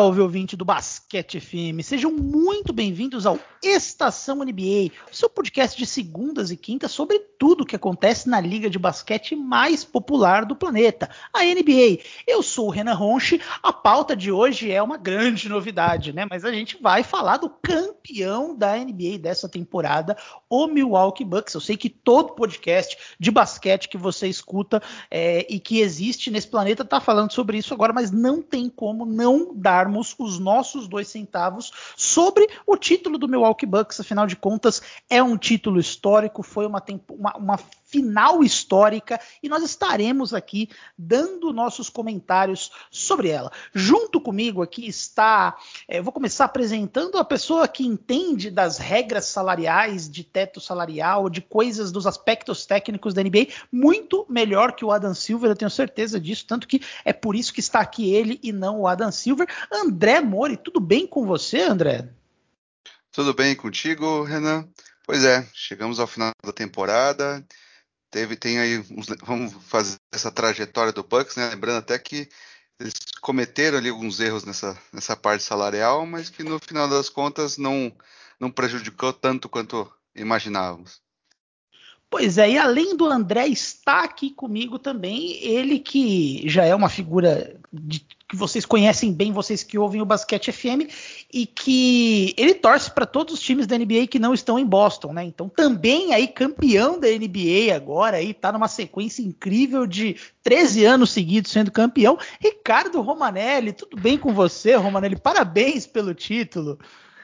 Salve, ouvinte do Basquete FM! Sejam muito bem-vindos ao Estação NBA, o seu podcast de segundas e quintas sobre tudo o que acontece na liga de basquete mais popular do planeta, a NBA. Eu sou o Renan Ronchi, a pauta de hoje é uma grande novidade, né? Mas a gente vai falar do campeão da NBA dessa temporada, o Milwaukee Bucks. Eu sei que todo podcast de basquete que você escuta é, e que existe nesse planeta está falando sobre isso agora, mas não tem como não os nossos dois centavos sobre o título do Milwaukee Bucks. Afinal de contas, é um título histórico, foi uma, uma, uma final histórica e nós estaremos aqui dando nossos comentários sobre ela. Junto comigo aqui está, é, vou começar apresentando a pessoa que entende das regras salariais, de teto salarial, de coisas dos aspectos técnicos da NBA, muito melhor que o Adam Silver, eu tenho certeza disso, tanto que é por isso que está aqui ele e não o Adam Silver. André Mori, tudo bem com você, André? Tudo bem contigo, Renan? Pois é, chegamos ao final da temporada teve, tem aí, vamos fazer essa trajetória do Bucks, né? Lembrando até que eles cometeram ali alguns erros nessa, nessa parte salarial, mas que no final das contas não, não prejudicou tanto quanto imaginávamos. Pois é, e além do André, está aqui comigo também ele que já é uma figura de, que vocês conhecem bem, vocês que ouvem o Basquete FM, e que ele torce para todos os times da NBA que não estão em Boston, né? Então também aí campeão da NBA agora, aí tá numa sequência incrível de 13 anos seguidos sendo campeão. Ricardo Romanelli, tudo bem com você, Romanelli? Parabéns pelo título.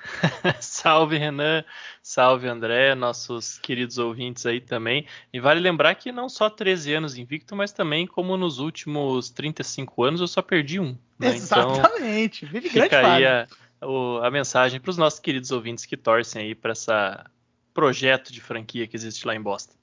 salve Renan, salve André, nossos queridos ouvintes aí também. E vale lembrar que não só 13 anos invicto, mas também como nos últimos 35 anos eu só perdi um. Né? Exatamente, então, Vive fica aí a, a mensagem para os nossos queridos ouvintes que torcem aí para esse projeto de franquia que existe lá em Boston.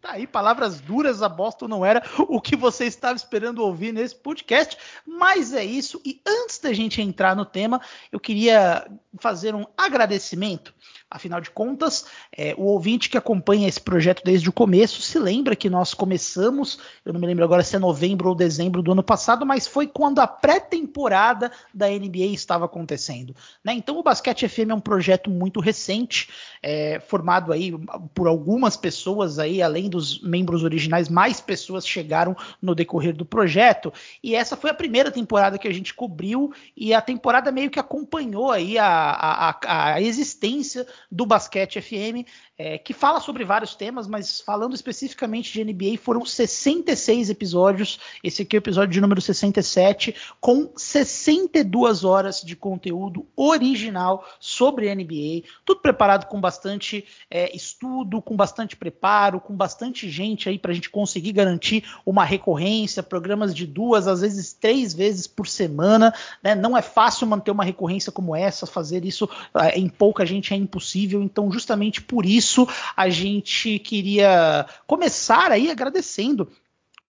Tá aí, palavras duras, a Boston não era o que você estava esperando ouvir nesse podcast, mas é isso. E antes da gente entrar no tema, eu queria fazer um agradecimento Afinal de contas, é, o ouvinte que acompanha esse projeto desde o começo se lembra que nós começamos, eu não me lembro agora se é novembro ou dezembro do ano passado, mas foi quando a pré-temporada da NBA estava acontecendo. Né? Então o Basquete FM é um projeto muito recente, é, formado aí por algumas pessoas aí, além dos membros originais, mais pessoas chegaram no decorrer do projeto. E essa foi a primeira temporada que a gente cobriu e a temporada meio que acompanhou aí a, a, a existência do Basquete FM, é, que fala sobre vários temas, mas falando especificamente de NBA, foram 66 episódios. Esse aqui é o episódio de número 67, com 62 horas de conteúdo original sobre NBA. Tudo preparado com bastante é, estudo, com bastante preparo, com bastante gente aí para a gente conseguir garantir uma recorrência, programas de duas, às vezes três vezes por semana. Né? Não é fácil manter uma recorrência como essa, fazer isso é, em pouca gente é impossível. Então, justamente por isso, a gente queria começar aí agradecendo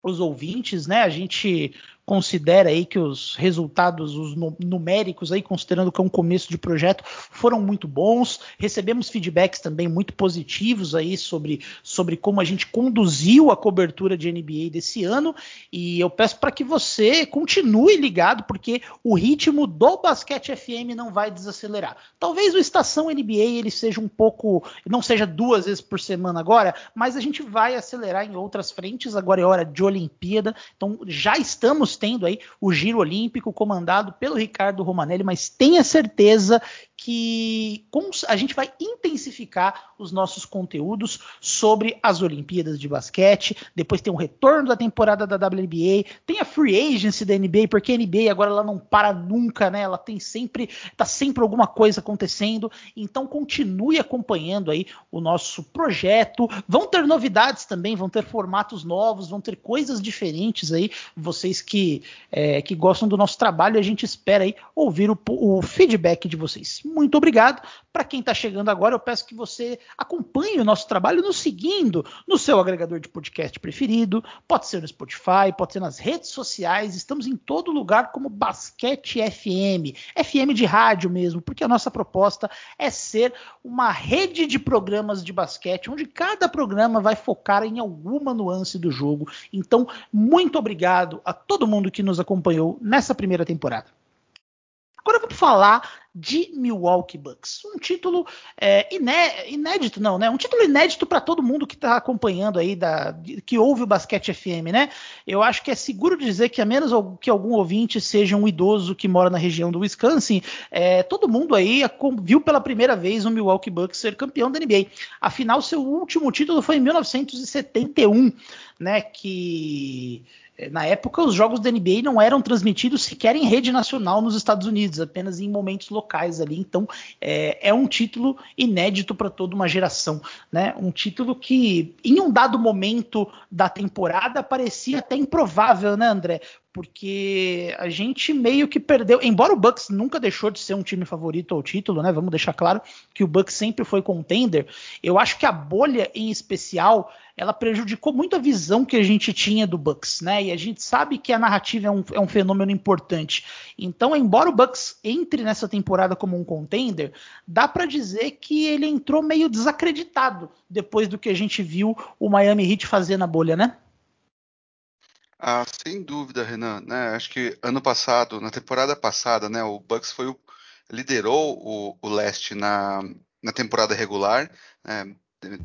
os ouvintes, né? A gente considera aí que os resultados, os numéricos aí, considerando que é um começo de projeto, foram muito bons. Recebemos feedbacks também muito positivos aí sobre, sobre como a gente conduziu a cobertura de NBA desse ano. E eu peço para que você continue ligado, porque o ritmo do Basquete FM não vai desacelerar. Talvez o Estação NBA ele seja um pouco, não seja duas vezes por semana agora, mas a gente vai acelerar em outras frentes. Agora é hora de Olimpíada, então já estamos tendo aí o Giro Olímpico comandado pelo Ricardo Romanelli, mas tenha certeza que a gente vai intensificar os nossos conteúdos sobre as Olimpíadas de basquete. Depois tem o retorno da temporada da WNBA, tem a free agency da NBA, porque a NBA agora ela não para nunca, né? Ela tem sempre, tá sempre alguma coisa acontecendo. Então continue acompanhando aí o nosso projeto. Vão ter novidades também, vão ter formatos novos, vão ter coisas diferentes aí. Vocês que é, que gostam do nosso trabalho, a gente espera aí ouvir o, o feedback de vocês muito obrigado. Para quem está chegando agora, eu peço que você acompanhe o nosso trabalho nos seguindo no seu agregador de podcast preferido. Pode ser no Spotify, pode ser nas redes sociais. Estamos em todo lugar como Basquete FM, FM de rádio mesmo, porque a nossa proposta é ser uma rede de programas de basquete, onde cada programa vai focar em alguma nuance do jogo. Então, muito obrigado a todo mundo que nos acompanhou nessa primeira temporada. Agora vamos falar de Milwaukee Bucks. Um título é, iné inédito, não, né? Um título inédito para todo mundo que está acompanhando aí, da, que ouve o Basquete FM, né? Eu acho que é seguro dizer que, a menos que algum ouvinte seja um idoso que mora na região do Wisconsin, é, todo mundo aí viu pela primeira vez o Milwaukee Bucks ser campeão da NBA. Afinal, seu último título foi em 1971, né? Que na época, os jogos da NBA não eram transmitidos sequer em rede nacional nos Estados Unidos, apenas em momentos locais ali. Então, é, é um título inédito para toda uma geração, né? Um título que, em um dado momento da temporada, parecia até improvável, né, André? Porque a gente meio que perdeu, embora o Bucks nunca deixou de ser um time favorito ao título, né? Vamos deixar claro que o Bucks sempre foi contender. Eu acho que a bolha em especial, ela prejudicou muito a visão que a gente tinha do Bucks, né? E a gente sabe que a narrativa é um, é um fenômeno importante. Então, embora o Bucks entre nessa temporada como um contender, dá para dizer que ele entrou meio desacreditado depois do que a gente viu o Miami Heat fazer na bolha, né? Ah, sem dúvida, Renan. Né? Acho que ano passado, na temporada passada, né, o Bucks foi o, liderou o, o leste na, na temporada regular, né,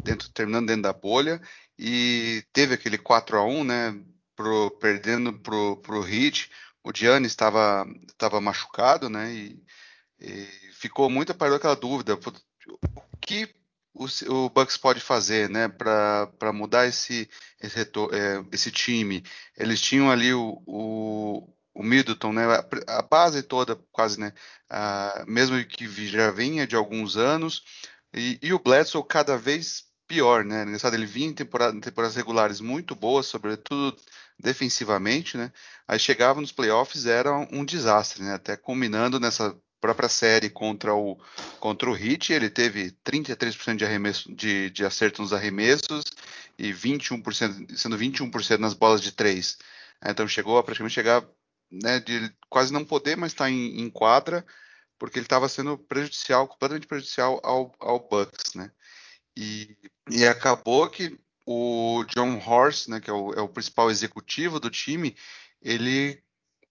dentro, terminando dentro da bolha, e teve aquele 4 a 1 né, pro, perdendo pro, pro Heat. O Giannis estava estava machucado, né, e, e ficou muito para aquela dúvida, o que o, o Bucks pode fazer, né, para mudar esse esse, é, esse, time? Eles tinham ali o, o, o Middleton, né, a, a, base toda quase, né, a, mesmo que já vinha de alguns anos, e, e o Bledsoe cada vez pior, né? Engraçado, ele vinha em temporada, temporadas regulares muito boas, sobretudo defensivamente, né? Aí chegava nos playoffs era um desastre, né? Até culminando nessa própria série contra o, contra o Heat, ele teve 33% de, arremesso, de, de acerto nos arremessos e 21%, sendo 21% nas bolas de três. Então chegou a praticamente chegar né, de quase não poder mais estar em, em quadra, porque ele estava sendo prejudicial, completamente prejudicial ao, ao Bucks, né? E, e acabou que o John Horst, né, que é o, é o principal executivo do time, ele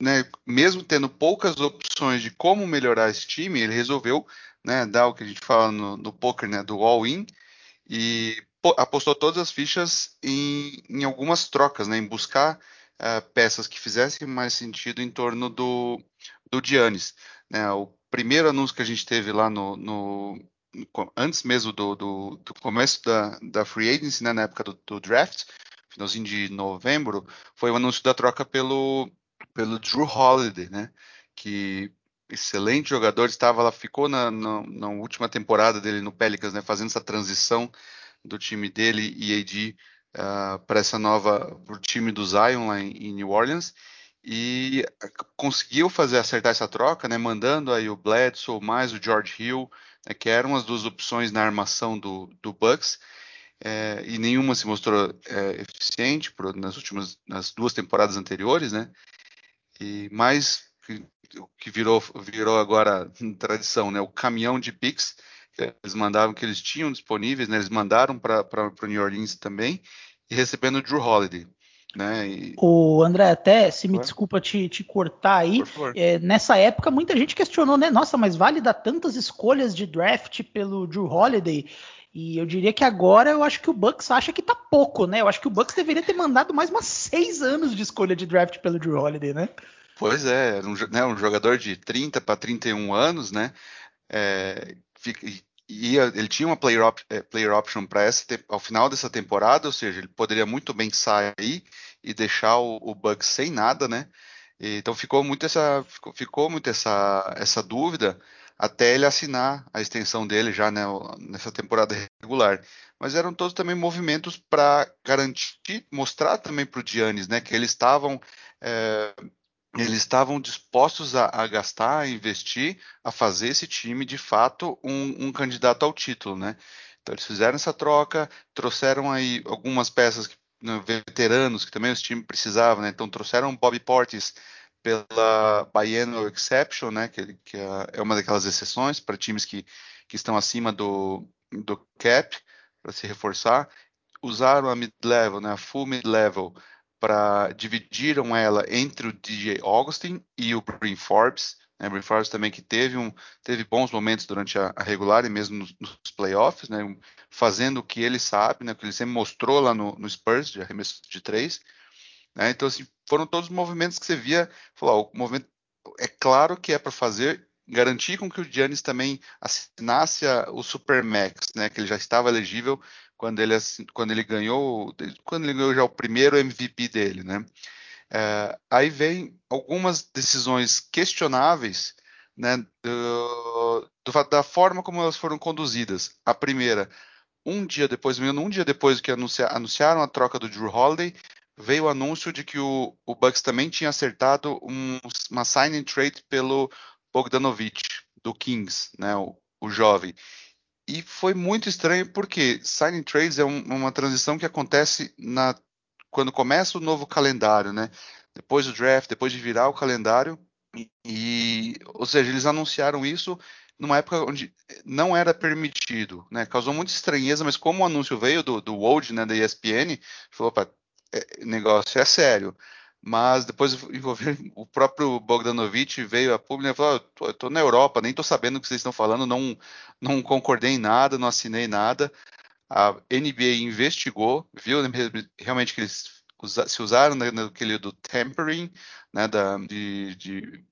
né, mesmo tendo poucas opções de como melhorar esse time, ele resolveu né, dar o que a gente fala no, no poker, né, do all-in, e apostou todas as fichas em, em algumas trocas, né, em buscar uh, peças que fizessem mais sentido em torno do, do Giannis. Né, o primeiro anúncio que a gente teve lá no, no antes mesmo do, do, do, começo da, da free agency, né, na época do, do draft, finalzinho de novembro, foi o anúncio da troca pelo pelo Drew Holiday, né? Que excelente jogador, estava lá, ficou na, na, na, última temporada dele no Pelicans, né? Fazendo essa transição do time dele e AD uh, ah, para essa nova, para o time do Zion lá em, em, New Orleans e conseguiu fazer acertar essa troca, né? Mandando aí o Bledsoe mais o George Hill, né, que eram as duas opções na armação do, do Bucks. É, e nenhuma se mostrou é, eficiente por, nas últimas nas duas temporadas anteriores, né? E mais que, que virou, virou agora tradição, né? O caminhão de Pix que eles mandavam que eles tinham disponíveis, né? Eles mandaram para o New Orleans também e recebendo o Drew Holiday. Né? E... O André, até se me desculpa te, te cortar aí, é, nessa época muita gente questionou, né? Nossa, mas vale dar tantas escolhas de draft pelo Drew Holiday? E eu diria que agora eu acho que o Bucks acha que tá pouco, né? Eu acho que o Bucks deveria ter mandado mais umas seis anos de escolha de draft pelo Drew Holiday, né? Pois é, um, né, um jogador de 30 para 31 anos, né? É, ia, ele tinha uma player, op, é, player option para ao final dessa temporada, ou seja, ele poderia muito bem sair e deixar o, o Bucks sem nada, né? Então ficou muito essa ficou, ficou muito essa, essa dúvida até ele assinar a extensão dele já né, nessa temporada regular. Mas eram todos também movimentos para garantir, mostrar também para o Giannis, né, que eles estavam é, eles estavam dispostos a, a, gastar, a investir, a fazer esse time de fato um, um, candidato ao título, né? Então eles fizeram essa troca, trouxeram aí algumas peças né, veteranos que também os times precisavam, né? Então trouxeram Bobby Portis pela Biennial Exception, né, que, que, é, é uma daquelas exceções para times que, que estão acima do, do cap para se reforçar. Usaram a mid-level, né, a full mid-level, para dividiram ela entre o DJ Augustin e o Bryn Forbes. Né? Brian Flowers também que teve, um, teve bons momentos durante a, a regular e mesmo nos, nos, playoffs, né? fazendo o que ele sabe, né? o que ele sempre mostrou lá no, no Spurs, de arremesso de três. Né? Então, assim, foram todos os movimentos que você via, falou, o movimento é claro que é para fazer garantir com que o Giannis também assinasse a, o Supermax, né, que ele já estava elegível quando ele, quando ele ganhou quando ele ganhou já o primeiro MVP dele, né? É, aí vem algumas decisões questionáveis, né, do, do, da forma como elas foram conduzidas. A primeira, um dia depois, um dia depois que anuncia, anunciaram a troca do Drew Holiday, veio o anúncio de que o, o Bucks também tinha acertado um, uma sign trade pelo Bogdanovich, do Kings, né, o, o jovem. E foi muito estranho porque signing trades é um, uma transição que acontece na, quando começa o novo calendário, né? Depois do draft, depois de virar o calendário. E, ou seja, eles anunciaram isso numa época onde não era permitido, né? Causou muita estranheza, mas como o anúncio veio do, do né, da ESPN, falou, opa, é, negócio é sério mas depois envolver o próprio Bogdanovich veio a público e falou: oh, eu estou na Europa, nem estou sabendo o que vocês estão falando, não, não concordei em nada, não assinei nada. A NBA investigou, viu realmente que eles se usaram naquele do tampering, né, da, de, de,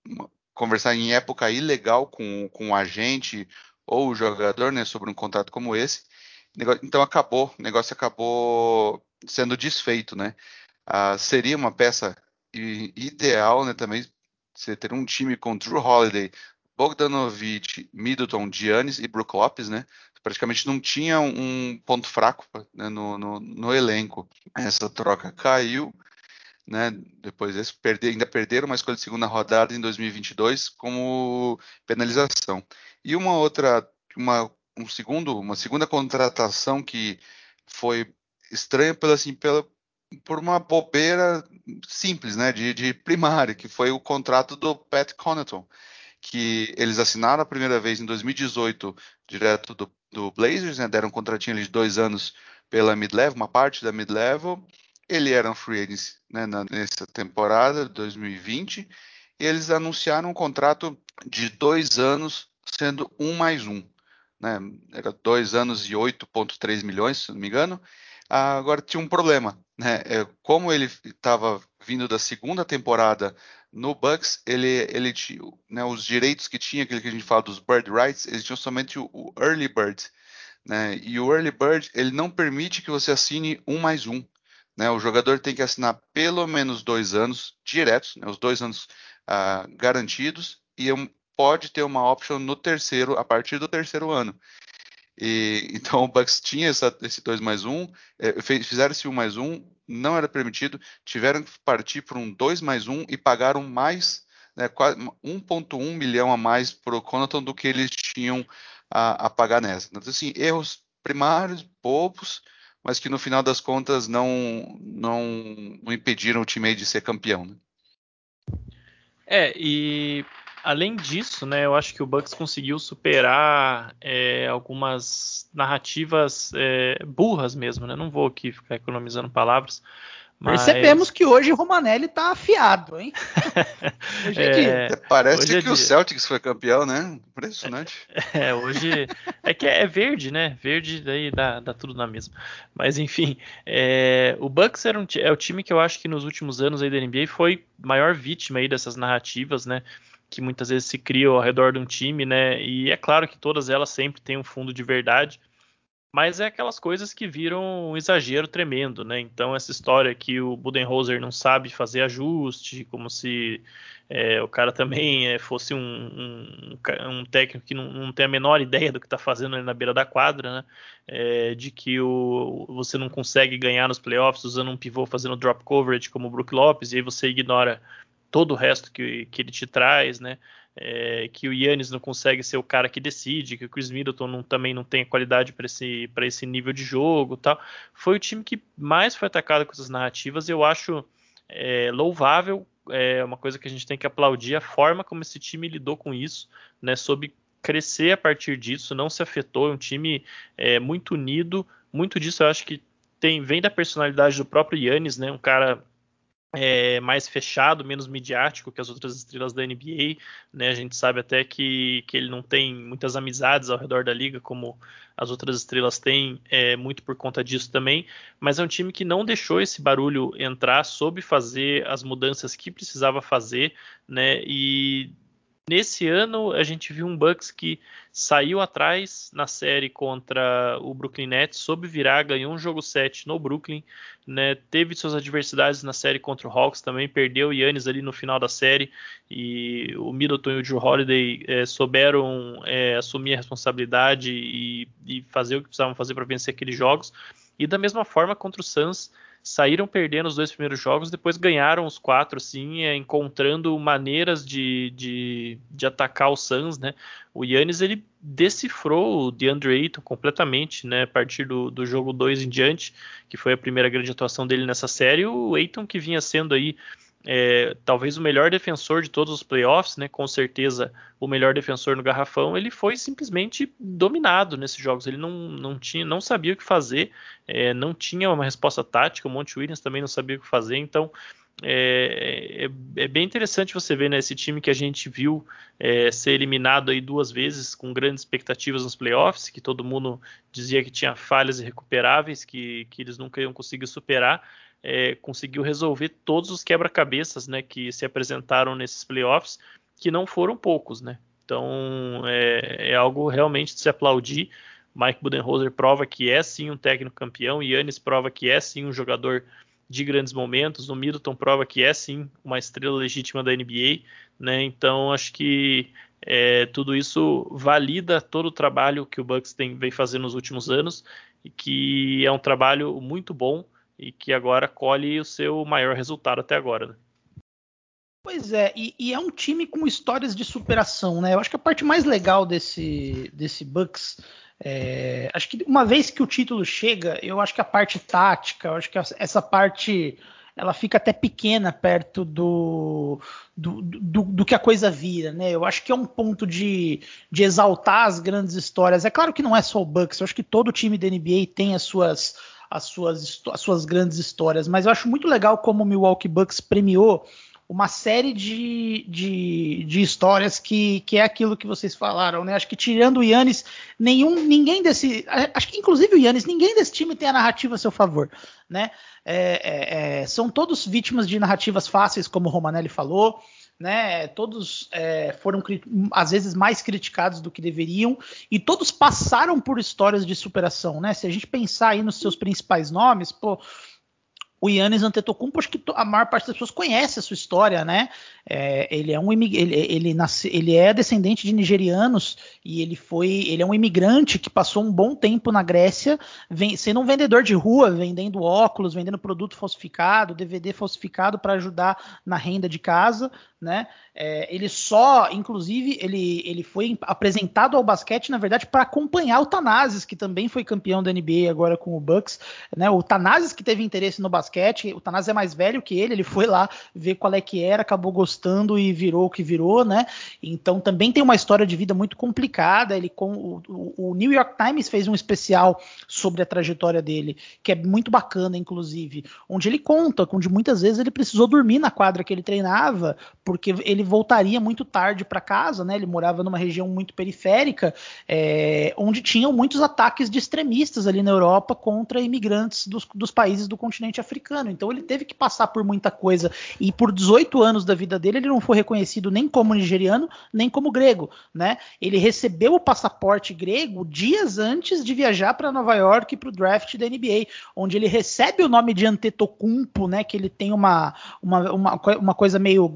conversar em época ilegal com, com o agente ou o jogador, né, sobre um contrato como esse. Então acabou, o negócio acabou sendo desfeito, né? Uh, seria uma peça ideal, né, também você ter um time com Drew Holiday, Bogdanovich, Middleton, Giannis e Brook Lopes, né? Praticamente não tinha um ponto fraco né, no, no, no, elenco. Essa troca caiu, né? Depois eles perder, ainda perderam uma escolha de segunda rodada em 2022 como penalização. E uma outra, uma, um segundo, uma segunda contratação que foi estranha pela, assim, pela, por uma bobeira simples, né, de, de primário, que foi o contrato do Pat Connaughton, que eles assinaram a primeira vez em 2018 direto do, do Blazers, né, deram um contratinho de dois anos pela mid-level, uma parte da mid-level, ele era um free agent né, nessa temporada 2020, e eles anunciaram um contrato de dois anos, sendo um mais um, né, era dois anos e 8,3 milhões, se não me engano, Agora tinha um problema, né? É, como ele estava vindo da segunda temporada no Bucks, ele, ele tinha né, os direitos que tinha, aquele que a gente fala dos bird rights, eles tinham somente o, o early bird, né? E o early bird ele não permite que você assine um mais um. Né, o jogador tem que assinar pelo menos dois anos diretos, né, os dois anos uh, garantidos, e pode ter uma option no terceiro, a partir do terceiro ano. E, então o Bucks tinha essa, esse 2 mais 1, é, fizeram esse 1 mais 1, não era permitido, tiveram que partir para um 2 mais 1 e pagaram mais, né, 1,1 milhão a mais para o Connaughton do que eles tinham a, a pagar nessa. Então, assim, erros primários, bobos, mas que no final das contas não, não, não impediram o time de ser campeão. Né? É, e além disso, né, eu acho que o Bucks conseguiu superar é, algumas narrativas é, burras mesmo, né? Não vou aqui ficar economizando palavras. Mas... Percebemos que hoje o Romanelli tá afiado, hein? hoje é, dia. É, Parece hoje é que dia. o Celtics foi campeão, né? Impressionante. É, hoje é que é verde, né? Verde daí dá, dá tudo na mesma. Mas enfim, é, o Bucks era um, é o time que eu acho que nos últimos anos aí da NBA foi maior vítima aí dessas narrativas, né? Que muitas vezes se criam ao redor de um time, né? E é claro que todas elas sempre têm um fundo de verdade, mas é aquelas coisas que viram um exagero tremendo, né? Então essa história que o Budenholzer não sabe fazer ajuste, como se é, o cara também é, fosse um, um, um, técnico que não, não, tem a menor ideia do que está fazendo ali na beira da quadra, né? É, de que o, você não consegue ganhar nos playoffs usando um pivô fazendo drop coverage como o Brook Lopes, e aí você ignora todo o resto que, que ele te traz, né? É, que o Yannis não consegue ser o cara que decide, que o Chris Middleton não, também não tem qualidade para esse, esse nível de jogo tal. Foi o time que mais foi atacado com essas narrativas. Eu acho é, louvável, é uma coisa que a gente tem que aplaudir a forma como esse time lidou com isso, né? Soube crescer a partir disso, não se afetou. É um time é, muito unido. Muito disso eu acho que tem, vem da personalidade do próprio Yannis, né? Um cara é, mais fechado, menos midiático que as outras estrelas da NBA. Né? A gente sabe até que, que ele não tem muitas amizades ao redor da liga, como as outras estrelas têm, é, muito por conta disso também. Mas é um time que não deixou esse barulho entrar, soube fazer as mudanças que precisava fazer, né? E Nesse ano, a gente viu um Bucks que saiu atrás na série contra o Brooklyn Nets, soube virar, ganhou um jogo 7 no Brooklyn, né? teve suas adversidades na série contra o Hawks também, perdeu o Yannis ali no final da série, e o Middleton e o Drew Holiday é, souberam é, assumir a responsabilidade e, e fazer o que precisavam fazer para vencer aqueles jogos. E da mesma forma contra o Suns, saíram perdendo os dois primeiros jogos, depois ganharam os quatro, assim, encontrando maneiras de, de, de, atacar o Suns, né? O Yannis, ele decifrou o DeAndre Ayton completamente, né? A partir do, do jogo 2 em diante, que foi a primeira grande atuação dele nessa série, o Ayton que vinha sendo aí é, talvez o melhor defensor de todos os playoffs, né? Com certeza o melhor defensor no garrafão. Ele foi simplesmente dominado nesses jogos. Ele não, não tinha, não sabia o que fazer, é, não tinha uma resposta tática. O Monte Williams também não sabia o que fazer. Então é, é, é bem interessante você ver né, time que a gente viu é, ser eliminado aí duas vezes com grandes expectativas nos playoffs, que todo mundo dizia que tinha falhas irrecuperáveis, que, que eles nunca iam conseguir superar é, conseguiu resolver todos os quebra-cabeças né, que se apresentaram nesses playoffs, que não foram poucos. Né? Então é, é algo realmente de se aplaudir. Mike Budenholzer prova que é sim um técnico campeão, Yannis prova que é sim um jogador de grandes momentos, o Middleton prova que é sim uma estrela legítima da NBA, né? Então acho que é, tudo isso valida todo o trabalho que o Bucks tem, vem fazendo nos últimos anos e que é um trabalho muito bom e que agora colhe o seu maior resultado até agora. Né? Pois é, e, e, é um time com histórias de superação, né? Eu acho que a parte mais legal desse, desse Bucks, é, acho que uma vez que o título chega, eu acho que a parte tática, eu acho que essa parte ela fica até pequena perto do, do, do, do, que a coisa vira, né? Eu acho que é um ponto de, de exaltar as grandes histórias. É claro que não é só o Bucks, eu acho que todo time da NBA tem as suas as suas, as suas grandes histórias. Mas eu acho muito legal como o Milwaukee Bucks premiou uma série de, de, de, histórias que, que é aquilo que vocês falaram, né? Acho que tirando o Yannis, nenhum, ninguém desse. Acho que inclusive o Yannis, ninguém desse time tem a narrativa a seu favor, né? É, é, é, são todos vítimas de narrativas fáceis, como o Romanelli falou né? Todos é, foram às vezes mais criticados do que deveriam e todos passaram por histórias de superação, né? Se a gente pensar aí nos seus principais nomes, pô, o Yannis Antetokounmpo, acho que a maior parte das pessoas conhece a sua história, né? É, ele é um ele, ele, nasce, ele é descendente de nigerianos e ele foi ele é um imigrante que passou um bom tempo na Grécia, vem, sendo um vendedor de rua, vendendo óculos, vendendo produto falsificado, DVD falsificado para ajudar na renda de casa, né? É, ele só, inclusive, ele, ele foi apresentado ao basquete, na verdade, para acompanhar o Tanazes, que também foi campeão da NBA agora com o Bucks. Né? O Tanazes que teve interesse no basquete, o Tanazes é mais velho que ele, ele foi lá ver qual é que era, acabou gostando e virou o que virou, né? Então também tem uma história de vida muito complicada. Ele com o, o New York Times fez um especial sobre a trajetória dele, que é muito bacana, inclusive, onde ele conta, onde muitas vezes ele precisou dormir na quadra que ele treinava, porque ele voltaria muito tarde para casa, né? Ele morava numa região muito periférica, é, onde tinham muitos ataques de extremistas ali na Europa contra imigrantes dos, dos, países do continente africano. Então ele teve que passar por muita coisa. E por 18 anos da vida dele, ele não foi reconhecido nem como nigeriano, nem como grego, né? Ele recebeu o passaporte grego dias antes de viajar para Nova York para o draft da NBA, onde ele recebe o nome de Antetokounmpo, né? Que ele tem uma, uma, uma, uma coisa meio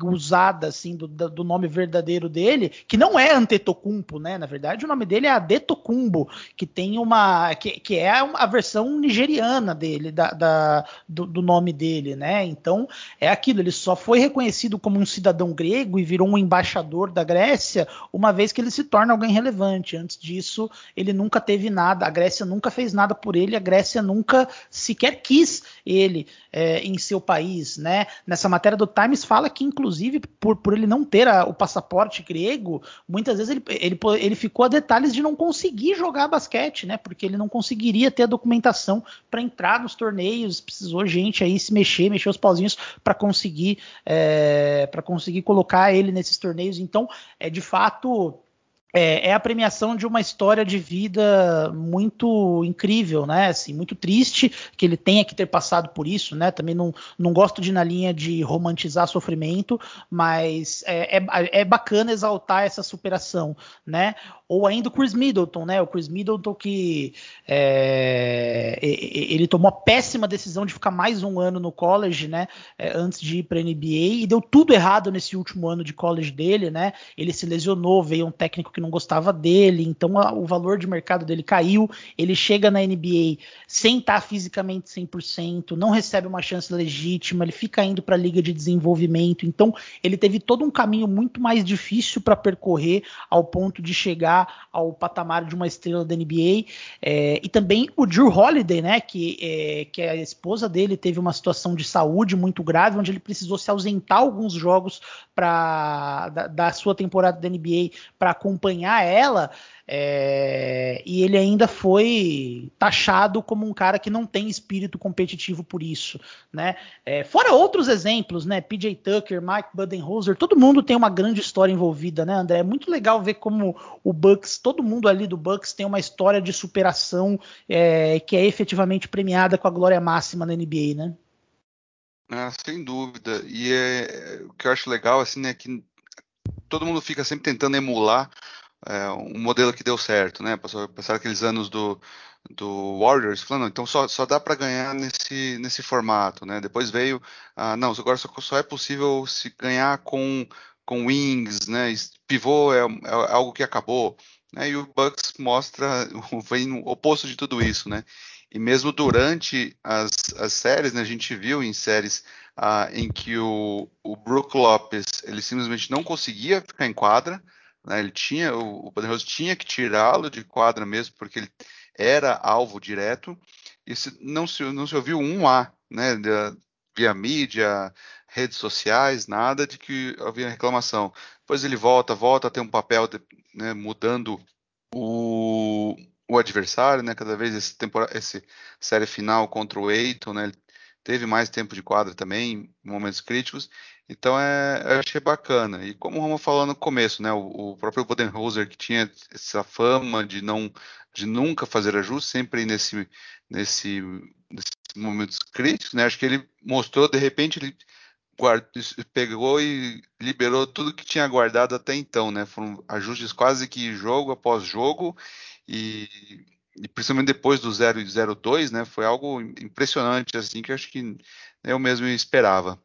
gregusada assim do, do, nome verdadeiro dele, que não é Antetokounmpo, né? Na verdade, o nome dele é Adetokumbo, que tem uma que, que é a versão nigeriana dele, da, da do, do, nome dele, né? Então é aquilo. Ele só foi reconhecido como um cidadão grego e virou um embaixador da Grécia uma vez que ele se torna alguém relevante. Antes disso, ele nunca teve nada. A Grécia nunca fez nada por ele. A Grécia nunca sequer quis ele é, em seu país, né? Nessa matéria do Times fala que inclusive inclusive, por, por ele não ter a, o passaporte grego, muitas vezes ele, ele, ele ficou a detalhes de não conseguir jogar basquete, né? Porque ele não conseguiria ter a documentação para entrar nos torneios, precisou gente aí se mexer, mexer os pauzinhos para conseguir é, para conseguir colocar ele nesses torneios. Então, é de fato é, é, a premiação de uma história de vida muito incrível, né? Assim, muito triste que ele tenha que ter passado por isso, né? Também não, não gosto de ir na linha de romantizar sofrimento, mas é, é, é bacana exaltar essa superação, né? Ou ainda o Chris Middleton, né? O Chris Middleton que é, ele tomou a péssima decisão de ficar mais um ano no college, né? É, antes de ir para NBA e deu tudo errado nesse último ano de college dele, né? Ele se lesionou, veio um técnico que que não gostava dele, então a, o valor de mercado dele caiu. Ele chega na NBA sem estar fisicamente 100%, não recebe uma chance legítima, ele fica indo para a liga de desenvolvimento. Então ele teve todo um caminho muito mais difícil para percorrer ao ponto de chegar ao patamar de uma estrela da NBA. É, e também o Drew Holiday, né, que, é, que a esposa dele teve uma situação de saúde muito grave, onde ele precisou se ausentar alguns jogos para da, da sua temporada da NBA para acompanhar acompanhar ela, é, e ele ainda foi taxado como um cara que não tem espírito competitivo por isso, né? É, fora outros exemplos, né? PJ Tucker, Mike Budenholzer, todo mundo tem uma grande história envolvida, né, André? É muito legal ver como o Bucks, todo mundo ali do Bucks tem uma história de superação é, que é efetivamente premiada com a glória máxima na NBA, né? Ah, sem dúvida. E é, o que eu acho legal, assim, né, que todo mundo fica sempre tentando emular é, um modelo que deu certo, né? Passaram aqueles anos do, do Warriors, falando, então só, só dá para ganhar nesse, nesse formato, né? Depois veio, ah, não, agora só, só é possível se ganhar com, com wings, né? Pivô é, é algo que acabou, né? E o Bucks mostra, vem o oposto de tudo isso, né? E mesmo durante as, as séries, né, a gente viu em séries ah, em que o, o Brook Lopes ele simplesmente não conseguia ficar em quadra, né? Ele tinha, o, o Poderoso tinha que tirá-lo de quadra mesmo, porque ele era alvo direto, e se, não, se, não se ouviu um A, né? via mídia, redes sociais, nada de que havia reclamação. Depois ele volta, volta a ter um papel de, né, mudando o, o adversário, né? Cada vez esse, temporada, esse série final contra o Eiton, né? Ele teve mais tempo de quadra também, em momentos críticos. Então é, eu achei bacana. E como o Roma falou no começo, né, o, o próprio Bodenholzer que tinha essa fama de não de nunca fazer ajuste, sempre nesse nesse nesses momentos críticos, né? Acho que ele mostrou de repente ele guardou, pegou e liberou tudo que tinha guardado até então, né? Foram ajustes quase que jogo após jogo e principalmente depois do 0 e 0-2, né? Foi algo impressionante assim que acho que eu mesmo esperava.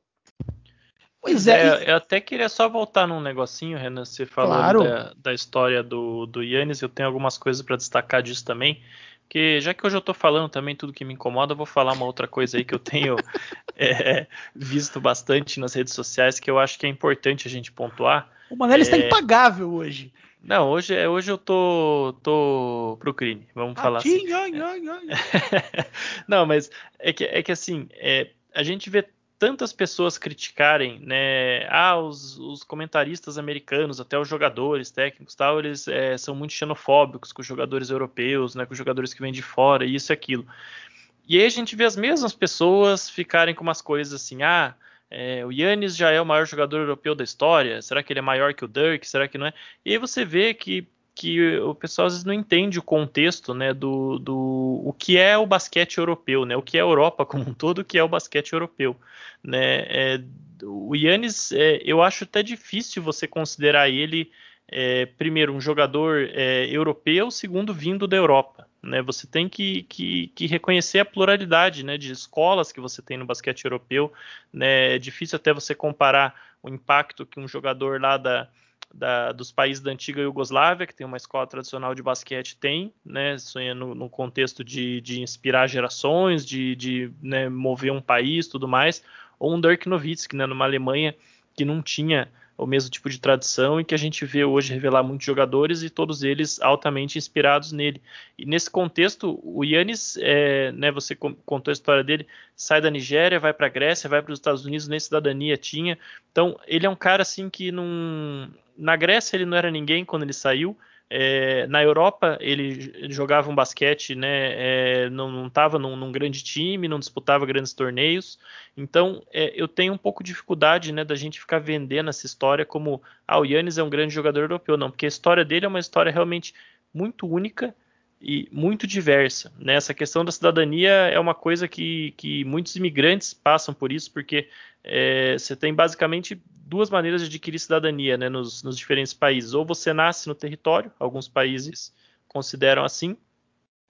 Pois é. é. Eu até queria só voltar num negocinho, Renan. Você falou claro. da, da, história do, do Yannis. Eu tenho algumas coisas para destacar disso também. Porque já que hoje eu estou falando também tudo que me incomoda, eu vou falar uma outra coisa aí que eu tenho é, visto bastante nas redes sociais que eu acho que é importante a gente pontuar. O Manelli é... está impagável hoje. Não, hoje, é, hoje eu tô, tô pro crime, vamos falar assim. Ai, ai, ai. Não, mas é que, é que assim, é, a gente vê tantas pessoas criticarem, né? Ah, os, os, comentaristas americanos, até os jogadores técnicos, tal, eles é, são muito xenofóbicos com os jogadores europeus, né? Com os jogadores que vêm de fora, isso e aquilo. E aí a gente vê as mesmas pessoas ficarem com umas coisas assim, ah, é, o Yannis já é o maior jogador europeu da história, será que ele é maior que o Dirk, será que não é? E aí você vê que que o pessoal às vezes não entende o contexto, né, do, do o que é o basquete europeu, né, o que é a Europa como um todo, o que é o basquete europeu, né, é, o Yannis, é, eu acho até difícil você considerar ele, é, primeiro, um jogador é, europeu, segundo, vindo da Europa, né, você tem que, que, que, reconhecer a pluralidade, né, de escolas que você tem no basquete europeu, né, é difícil até você comparar o impacto que um jogador lá da da, dos países da antiga Iugoslávia, que tem uma escola tradicional de basquete, tem, né, no, no contexto de, de, inspirar gerações, de, de né, mover um país tudo mais, ou um Dirk Nowitzki, né, numa Alemanha que não tinha o mesmo tipo de tradição e que a gente vê hoje revelar muitos jogadores e todos eles altamente inspirados nele. E nesse contexto, o Yannis, é, né, você contou a história dele, sai da Nigéria, vai para a Grécia, vai para os Estados Unidos, nem cidadania tinha. Então, ele é um cara assim que não... na Grécia ele não era ninguém quando ele saiu. É, na Europa ele, jogava um basquete, né, é, não estava num, num, grande time, não disputava grandes torneios. Então é, eu tenho um pouco de dificuldade né, da gente ficar vendendo essa história como ah, o Yannis é um grande jogador europeu, não, porque a história dele é uma história realmente muito única e muito diversa. Né? Essa questão da cidadania é uma coisa que, que muitos imigrantes passam por isso, porque é, você tem basicamente duas maneiras de adquirir cidadania né, nos, nos, diferentes países. Ou você nasce no território, alguns países consideram assim,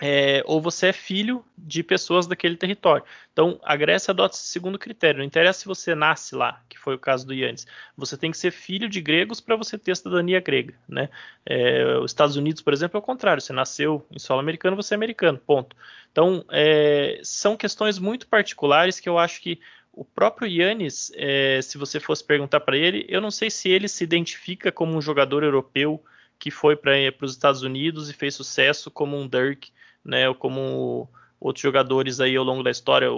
é, ou você é filho de pessoas daquele território. Então, a Grécia adota esse segundo critério. Não interessa se você nasce lá, que foi o caso do Yannis. Você tem que ser filho de gregos para você ter cidadania grega. Né? É, os Estados Unidos, por exemplo, é o contrário. Você nasceu em solo americano, você é americano. Ponto. Então, é, são questões muito particulares que eu acho que o próprio Yannis, é, se você fosse perguntar para ele, eu não sei se ele se identifica como um jogador europeu que foi para os Estados Unidos e fez sucesso como um Dirk, né, como outros jogadores aí ao longo da história,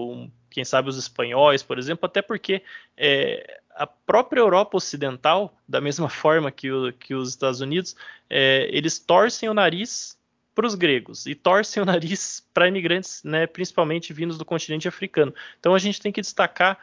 quem sabe os espanhóis, por exemplo, até porque é, a própria Europa Ocidental, da mesma forma que, o, que os Estados Unidos, é, eles torcem o nariz para os gregos e torcem o nariz para imigrantes, né, principalmente vindos do continente africano. Então a gente tem que destacar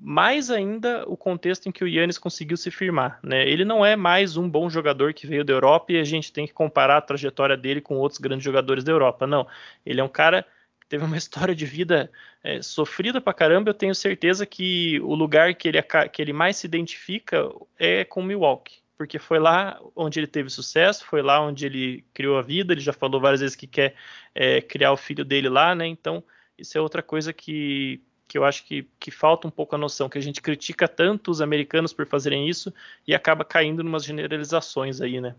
mais ainda o contexto em que o Yannis conseguiu se firmar. Né? Ele não é mais um bom jogador que veio da Europa e a gente tem que comparar a trajetória dele com outros grandes jogadores da Europa. Não, ele é um cara que teve uma história de vida é, sofrida pra caramba. Eu tenho certeza que o lugar que ele, que ele mais se identifica é com Milwaukee porque foi lá onde ele teve sucesso, foi lá onde ele criou a vida. Ele já falou várias vezes que quer é, criar o filho dele lá, né? Então, isso é outra coisa que, que eu acho que, que falta um pouco a noção, que a gente critica tanto os americanos por fazerem isso e acaba caindo em umas generalizações aí, né?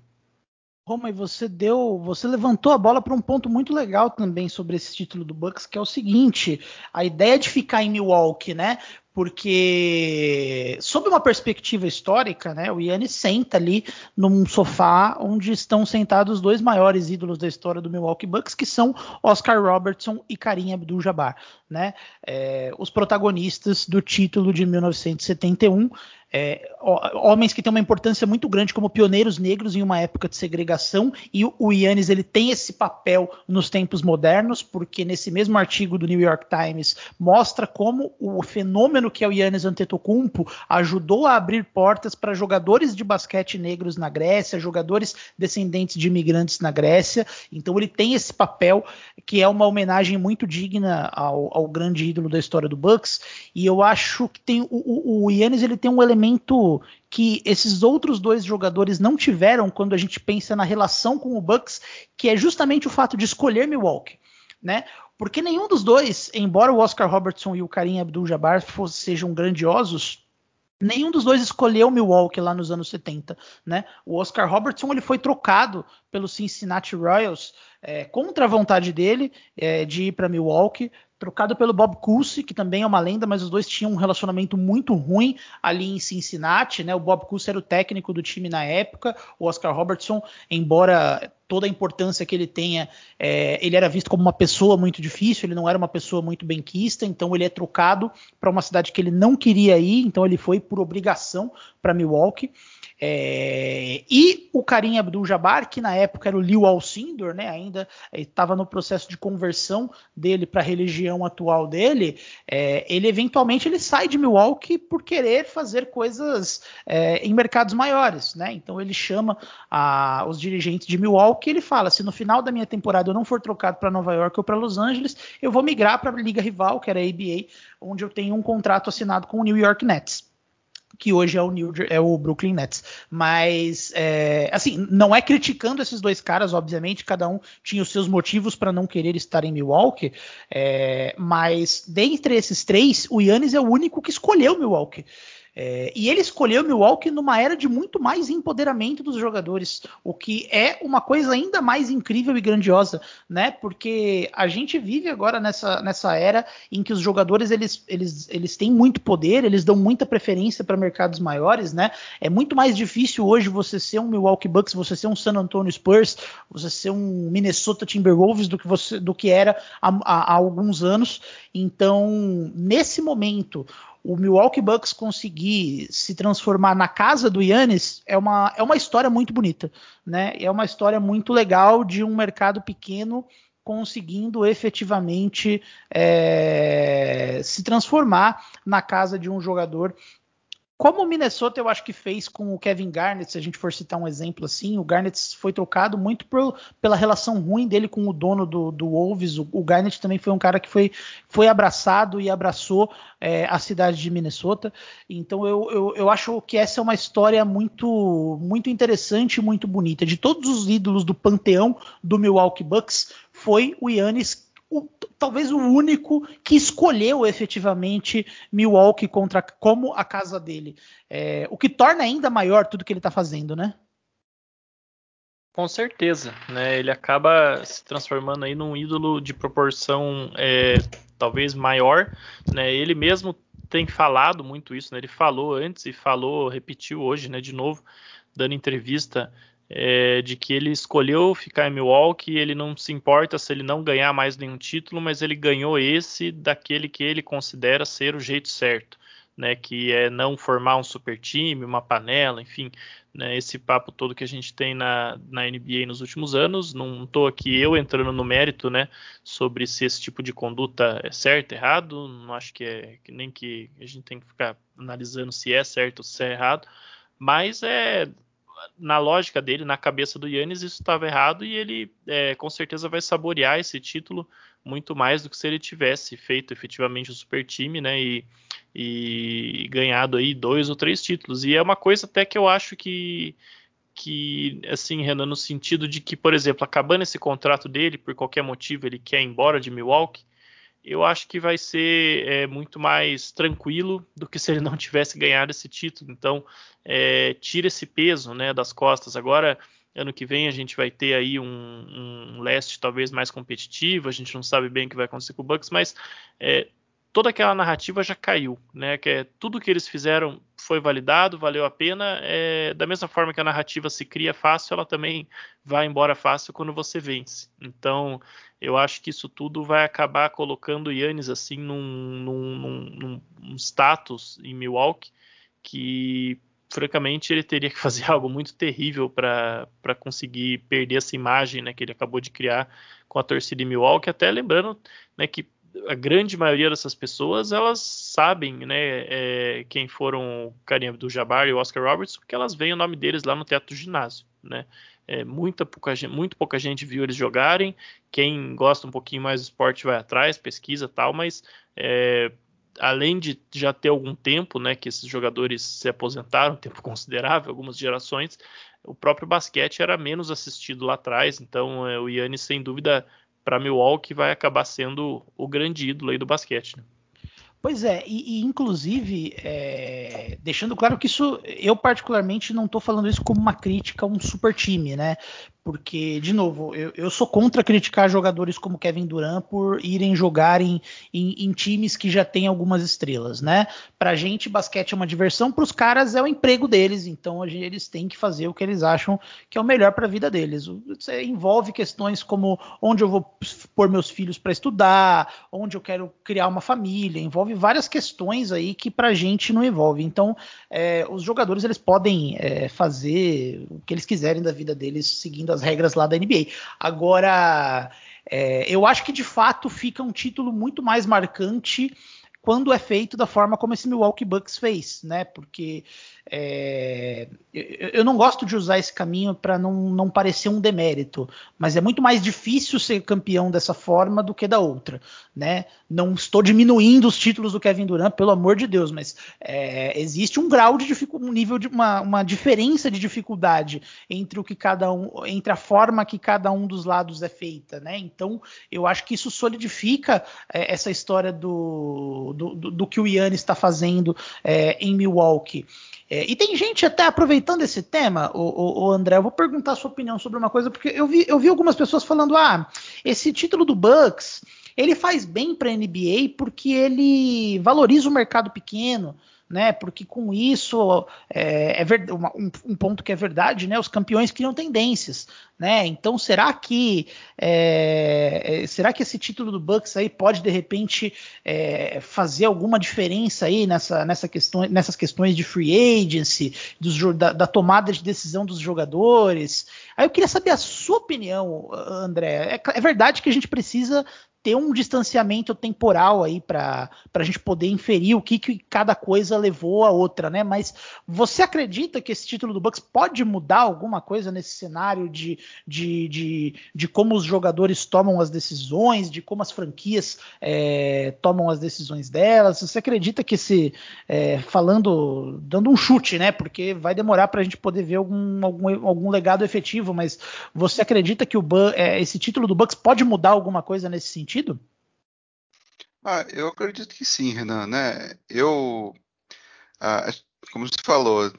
Roma, e você deu, você levantou a bola para um ponto muito legal também sobre esse título do Bucks, que é o seguinte: a ideia de ficar em Milwaukee, né? Porque sob uma perspectiva histórica, né, o Yannis senta ali num sofá onde estão sentados os dois maiores ídolos da história do Milwaukee Bucks, que são Oscar Robertson e Karim Abdul-Jabbar, né, é, os protagonistas do título de 1971 é, homens que têm uma importância muito grande como pioneiros negros em uma época de segregação e o Yannis ele tem esse papel nos tempos modernos porque nesse mesmo artigo do New York Times mostra como o fenômeno que é o Yannis Antetokounmpo ajudou a abrir portas para jogadores de basquete negros na Grécia, jogadores descendentes de imigrantes na Grécia. Então ele tem esse papel que é uma homenagem muito digna ao, ao grande ídolo da história do Bucks e eu acho que tem o, o, o Yannis ele tem um elemento elemento que esses outros dois jogadores não tiveram quando a gente pensa na relação com o Bucks, que é justamente o fato de escolher Milwaukee, né? Porque nenhum dos dois, embora o Oscar Robertson e o Karim Abdul-Jabbar sejam grandiosos, nenhum dos dois escolheu Milwaukee lá nos anos 70, né? O Oscar Robertson ele foi trocado pelo Cincinnati Royals é, contra a vontade dele é, de ir para Milwaukee trocado pelo Bob Cousy, que também é uma lenda, mas os dois tinham um relacionamento muito ruim ali em Cincinnati, né? O Bob Cousy era o técnico do time na época, o Oscar Robertson, embora toda a importância que ele tenha, é, ele era visto como uma pessoa muito difícil, ele não era uma pessoa muito benquista, então ele é trocado para uma cidade que ele não queria ir, então ele foi por obrigação para Milwaukee. É, e o Karim Abdul-Jabbar, que na época era o Liu Alcindor, né, ainda estava no processo de conversão dele para a religião atual dele, é, ele eventualmente ele sai de Milwaukee por querer fazer coisas é, em mercados maiores, né? Então ele chama a, os dirigentes de Milwaukee, ele fala: se no final da minha temporada eu não for trocado para Nova York ou para Los Angeles, eu vou migrar para a liga rival, que era a ABA, onde eu tenho um contrato assinado com o New York Nets que hoje é o, New, é o Brooklyn Nets. Mas, é, assim, não é criticando esses dois caras, obviamente, cada um tinha os seus motivos para não querer estar em Milwaukee, é, mas dentre esses três, o Yannis é o único que escolheu Milwaukee. É, e ele escolheu Milwaukee numa era de muito mais empoderamento dos jogadores, o que é uma coisa ainda mais incrível e grandiosa, né? Porque a gente vive agora nessa, nessa era em que os jogadores eles, eles, eles têm muito poder, eles dão muita preferência para mercados maiores, né? É muito mais difícil hoje você ser um Milwaukee Bucks, você ser um San Antonio Spurs, você ser um Minnesota Timberwolves do que você do que era há, há, há alguns anos. Então, nesse momento, o Milwaukee Bucks conseguir se transformar na casa do Yannis é uma, é uma história muito bonita, né? É uma história muito legal de um mercado pequeno conseguindo efetivamente é, se transformar na casa de um jogador como o Minnesota eu acho que fez com o Kevin Garnett, se a gente for citar um exemplo assim, o Garnett foi trocado muito por, pela relação ruim dele com o dono do, do Wolves. O, o, Garnett também foi um cara que foi, foi abraçado e abraçou é, a cidade de Minnesota. Então eu, eu, eu, acho que essa é uma história muito, muito interessante e muito bonita. De todos os ídolos do panteão do Milwaukee Bucks, foi o Yannis talvez o único que escolheu efetivamente Milwaukee contra como a casa dele. É, o que torna ainda maior tudo que ele está fazendo, né? Com certeza, né? Ele acaba se transformando aí num ídolo de proporção é, talvez maior, né? Ele mesmo tem falado muito isso, né? Ele falou antes e falou, repetiu hoje, né? De novo, dando entrevista é, de que ele escolheu ficar em Milwaukee, ele não se importa se ele não ganhar mais nenhum título, mas ele ganhou esse daquele que ele considera ser o jeito certo, né, que é não formar um super time, uma panela, enfim, né, esse papo todo que a gente tem na, na NBA nos últimos anos. Não estou aqui eu entrando no mérito, né, sobre se esse tipo de conduta é certo, errado. Não acho que é que nem que a gente tem que ficar analisando se é certo ou se é errado, mas é na lógica dele, na cabeça do Yannis, isso estava errado e ele é, com certeza vai saborear esse título muito mais do que se ele tivesse feito efetivamente o super time, né? E, e ganhado aí dois ou três títulos. E é uma coisa até que eu acho que que assim, Renan, no sentido de que, por exemplo, acabando esse contrato dele, por qualquer motivo ele quer ir embora de Milwaukee, eu acho que vai ser é, muito mais tranquilo do que se ele não tivesse ganhado esse título. Então, é, tira esse peso né, das costas. Agora, ano que vem, a gente vai ter aí um, um leste talvez mais competitivo. A gente não sabe bem o que vai acontecer com o Bucks, mas é, toda aquela narrativa já caiu, né? Que é tudo que eles fizeram foi validado, valeu a pena. É, da mesma forma que a narrativa se cria fácil, ela também vai embora fácil quando você vence. Então, eu acho que isso tudo vai acabar colocando Yannis assim num, num, num, num status em Milwaukee que francamente ele teria que fazer algo muito terrível para conseguir perder essa imagem né, que ele acabou de criar com a torcida em Milwaukee, até lembrando né, que a grande maioria dessas pessoas elas sabem né, é, quem foram Karim Abdul-Jabbar e o Oscar Roberts, porque elas veem o nome deles lá no teto do ginásio. Né? É, muita pouca, muito pouca gente viu eles jogarem. Quem gosta um pouquinho mais do esporte vai atrás, pesquisa tal, mas é, além de já ter algum tempo né, que esses jogadores se aposentaram, um tempo considerável, algumas gerações, o próprio basquete era menos assistido lá atrás, então é, o Yannis, sem dúvida, para Milwaukee vai acabar sendo o grande ídolo aí do basquete. Né? Pois é, e, e inclusive, é, deixando claro que isso, eu particularmente não estou falando isso como uma crítica a um super time, né? Porque, de novo, eu, eu, sou contra criticar jogadores como Kevin Durant por irem jogar em, em, em times que já têm algumas estrelas, né? Pra gente, basquete é uma diversão, pros caras é o emprego deles, então eles têm que fazer o que eles acham que é o melhor para a vida deles. Isso envolve questões como onde eu vou pôr meus filhos para estudar, onde eu quero criar uma família, envolve várias questões aí que pra gente não envolve. Então, é, os jogadores eles podem é, fazer o que eles quiserem da vida deles seguindo as as regras lá da NBA. Agora, é, eu acho que de fato fica um título muito mais marcante quando é feito da forma como esse Milwaukee Bucks fez, né? Porque é, eu, não gosto de usar esse caminho para não, não parecer um demérito, mas é muito mais difícil ser campeão dessa forma do que da outra, né? Não estou diminuindo os títulos do Kevin Durant, pelo amor de Deus, mas é, existe um grau de um nível de uma, uma diferença de dificuldade entre o que cada um, entre a forma que cada um dos lados é feita, né? Então eu acho que isso solidifica é, essa história do do, do, do que o Yannis está fazendo é, em Milwaukee. É, e tem gente até aproveitando esse tema, o, o, o, André, eu vou perguntar a sua opinião sobre uma coisa, porque eu vi, eu vi algumas pessoas falando, ah, esse título do Bucks, ele faz bem para a NBA porque ele valoriza o mercado pequeno, né? Porque com isso é, é ver, um, um, ponto que é verdade, né? Os campeões criam tendências, né? Então será que é, é, será que esse título do Bucks aí pode de repente é, fazer alguma diferença aí nessa, nessa questão, nessas questões de free agency, dos, da, da, tomada de decisão dos jogadores? Aí eu queria saber a sua opinião, André. É, é verdade que a gente precisa ter um distanciamento temporal aí para a gente poder inferir o que, que cada coisa levou a outra, né? Mas você acredita que esse título do Bucks pode mudar alguma coisa nesse cenário de, de, de, de como os jogadores tomam as decisões, de como as franquias é, tomam as decisões delas? Você acredita que esse, é, falando, dando um chute, né? Porque vai demorar para a gente poder ver algum, algum, algum legado efetivo, mas você acredita que o é, esse título do Bucks pode mudar alguma coisa nesse sentido? Sentido? Ah, eu acredito que sim, Renan, né? Eu, ah, como você falou,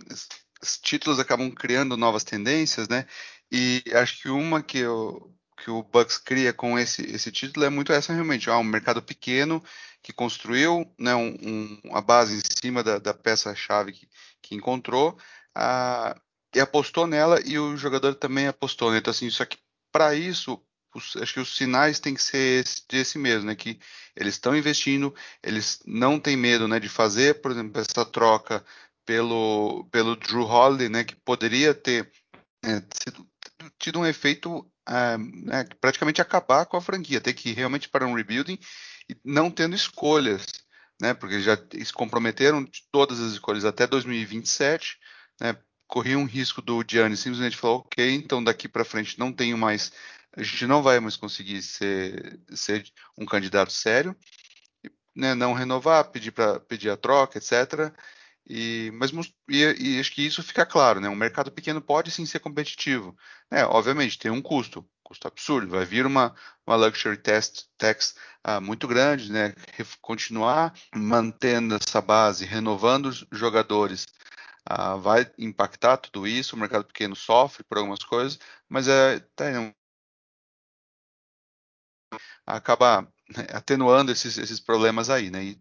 os títulos acabam criando novas tendências, né? E acho que uma que, eu, que o Bucks cria com esse, esse título é muito essa realmente, ah, um mercado pequeno que construiu né, um, um, a base em cima da, da peça-chave que, que encontrou ah, e apostou nela e o jogador também apostou. Né? Então, assim, só que para isso acho que os sinais têm que ser esse, mesmo, né? Que eles estão investindo, eles não têm medo, né, de fazer, por exemplo, essa troca pelo pelo Drew Holiday, né? Que poderia ter é, sido, tido um efeito é, né, praticamente acabar com a franquia, ter que ir realmente para um rebuilding e não tendo escolhas, né? Porque já se comprometeram todas as escolhas até 2027, né? Corria um risco do Gianni simplesmente falar, ok, então daqui para frente não tenho mais a gente não vai mais conseguir ser, ser um candidato sério, né, não renovar, pedir para pedir a troca, etc. E, mas e, e, acho que isso fica claro, né? Um mercado pequeno pode sim ser competitivo. É, obviamente, tem um custo, custo absurdo. Vai vir uma, uma luxury test, tax ah, muito grande, né? Continuar mantendo essa base, renovando os jogadores, ah, vai impactar tudo isso. O mercado pequeno sofre por algumas coisas, mas é, tá, é um acaba né, atenuando esses, esses problemas aí, né? E,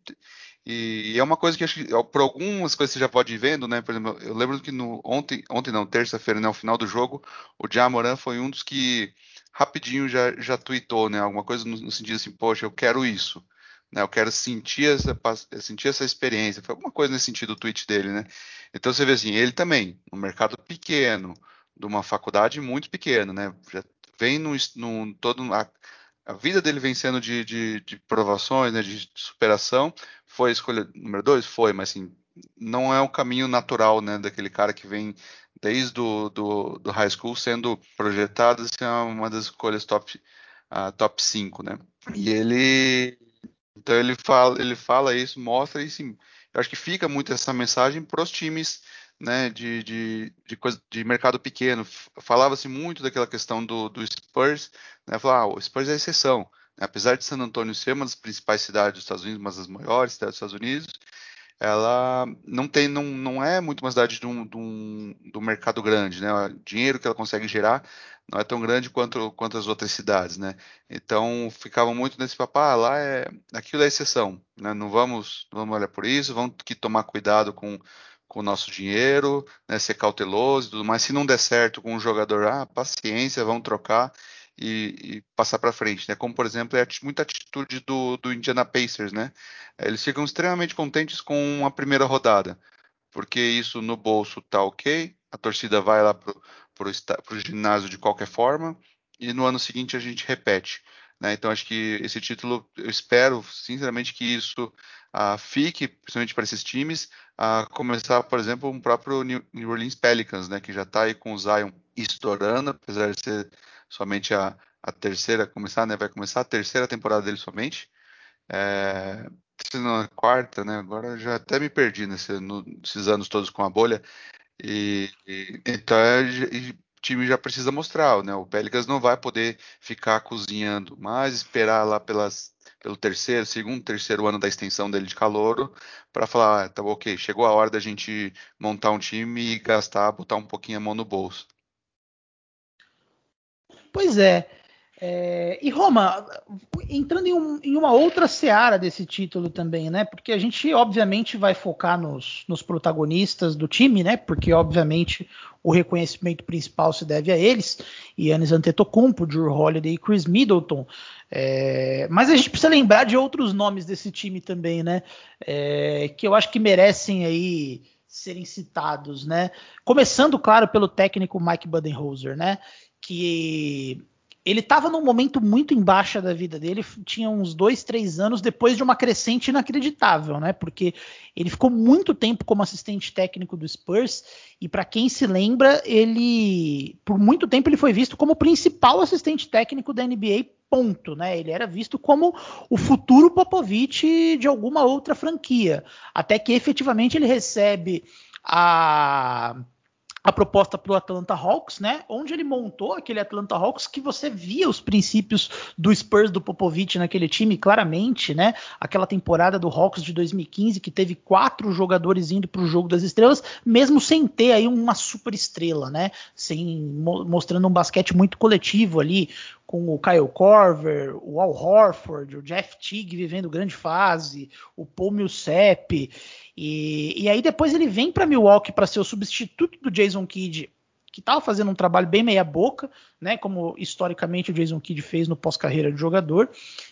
e, é uma coisa que acho que por algumas coisas você já pode ir vendo, né? Por exemplo, eu lembro que no ontem, ontem não, terça-feira, né, final do jogo, o Jamoran foi um dos que rapidinho já já tweetou, né? Alguma coisa no, no sentido assim, poxa, eu quero isso. Né, eu quero sentir essa, sentir essa experiência. Foi alguma coisa nesse sentido o tweet dele, né? Então você vê assim, ele também, um mercado pequeno, de uma faculdade muito pequena, né? Já vem no todo a vida dele vencendo de, de, de provações, né, de superação, foi a escolha número dois? Foi, mas assim, não é o caminho natural, né, daquele cara que vem desde do, do, do high school sendo projetado assim, é uma das escolhas top, uh, top 5, né? E ele então ele fala, ele fala isso, mostra e sim, eu acho que fica muito essa mensagem para os times né, de, de, de, coisa, de mercado pequeno. Falava-se muito daquela questão do, do Spurs, né, falar, ah, o Spurs é exceção. Né, apesar de San Antonio ser uma das principais cidades dos Estados Unidos, uma das maiores cidades dos Estados Unidos, ela não tem, não, não é muito uma cidade de um, de um, de um mercado grande, né? O dinheiro que ela consegue gerar não é tão grande quanto, quanto as outras cidades, né? Então ficavam muito nesse papá, ah, lá é aquilo é exceção, né? Não vamos, vamos olhar por isso, vamos que tomar cuidado com com o nosso dinheiro, né, ser cauteloso e tudo mais. Se não der certo com o jogador, ah, paciência, vamos trocar e, e passar para frente, né? Como por exemplo é muita atitude do, do Indiana Pacers, né? Eles ficam extremamente contentes com a primeira rodada, porque isso no bolso tá ok, a torcida vai lá pro, pro ginásio de qualquer forma e no ano seguinte a gente repete. Né? Então acho que esse título, eu espero sinceramente que isso uh, fique, principalmente para esses times, a começar, por exemplo, um próprio New Orleans Pelicans, né? que já está aí com o Zion estourando, apesar de ser somente a, a terceira, começar, né? vai começar a terceira temporada dele somente. É, na quarta, né? Agora já até me perdi nesse, no, nesses anos todos com a bolha. E, e então é, time já precisa mostrar, né? O Pelicans não vai poder ficar cozinhando, mas esperar lá pelas, pelo terceiro, segundo, terceiro ano da extensão dele de calouro para falar, ah, tá ok, chegou a hora da gente montar um time e gastar, botar um pouquinho a mão no bolso. Pois é. É, e Roma, entrando em, um, em, uma outra seara desse título também, né? Porque a gente obviamente vai focar nos, nos, protagonistas do time, né? Porque obviamente o reconhecimento principal se deve a eles, Yannis Antetokounmpo, Drew Holiday e Chris Middleton. É, mas a gente precisa lembrar de outros nomes desse time também, né? É, que eu acho que merecem aí serem citados, né? Começando, claro, pelo técnico Mike Budenholzer, né? Que ele estava num momento muito em baixa da vida dele, tinha uns dois, três anos depois de uma crescente inacreditável, né? Porque ele ficou muito tempo como assistente técnico do Spurs e para quem se lembra, ele por muito tempo ele foi visto como o principal assistente técnico da NBA. Ponto, né? Ele era visto como o futuro Popovich de alguma outra franquia, até que efetivamente ele recebe a a proposta para o Atlanta Hawks, né? Onde ele montou aquele Atlanta Hawks que você via os princípios do Spurs do Popovich naquele time claramente, né? Aquela temporada do Hawks de 2015 que teve quatro jogadores indo para o jogo das estrelas, mesmo sem ter aí uma super estrela, né? Sem mostrando um basquete muito coletivo ali com o Kyle Korver, o Al Horford, o Jeff Teague vivendo grande fase, o Paul Millsap e, e aí depois ele vem para Milwaukee para ser o substituto do Jason Kidd, que estava fazendo um trabalho bem meia boca, né? Como historicamente o Jason Kidd fez no pós-carreira de jogador.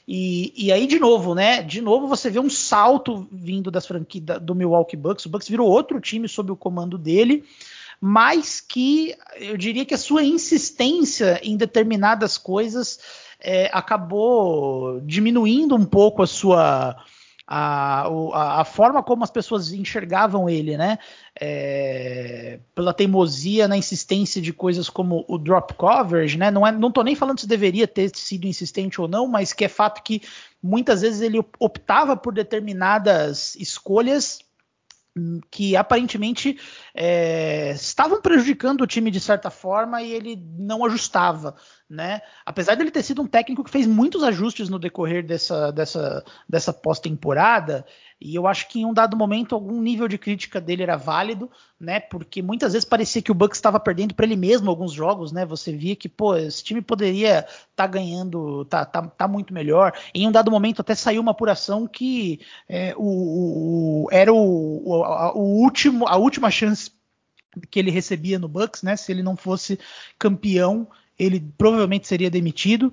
E, e, aí de novo, né? De novo você vê um salto vindo das franquias do Milwaukee Bucks. O Bucks virou outro time sob o comando dele mas que eu diria que a sua insistência em determinadas coisas é, acabou diminuindo um pouco a sua a, a, forma como as pessoas enxergavam ele, né? É, pela teimosia na insistência de coisas como o drop coverage, né? Não, é, não tô nem falando se deveria ter sido insistente ou não, mas que é fato que muitas vezes ele optava por determinadas escolhas que aparentemente é, estavam prejudicando o time de certa forma e ele não ajustava, né? Apesar dele ter sido um técnico que fez muitos ajustes no decorrer dessa, dessa, dessa pós-temporada, e eu acho que em um dado momento algum nível de crítica dele era válido, né? Porque muitas vezes parecia que o Bucks estava perdendo para ele mesmo alguns jogos, né? Você via que, pô, esse time poderia estar tá ganhando, tá, tá, tá, muito melhor. Em um dado momento até saiu uma apuração que é, o, o, era o, o, a, o último, a última chance que ele recebia no Bucks, né? Se ele não fosse campeão, ele provavelmente seria demitido.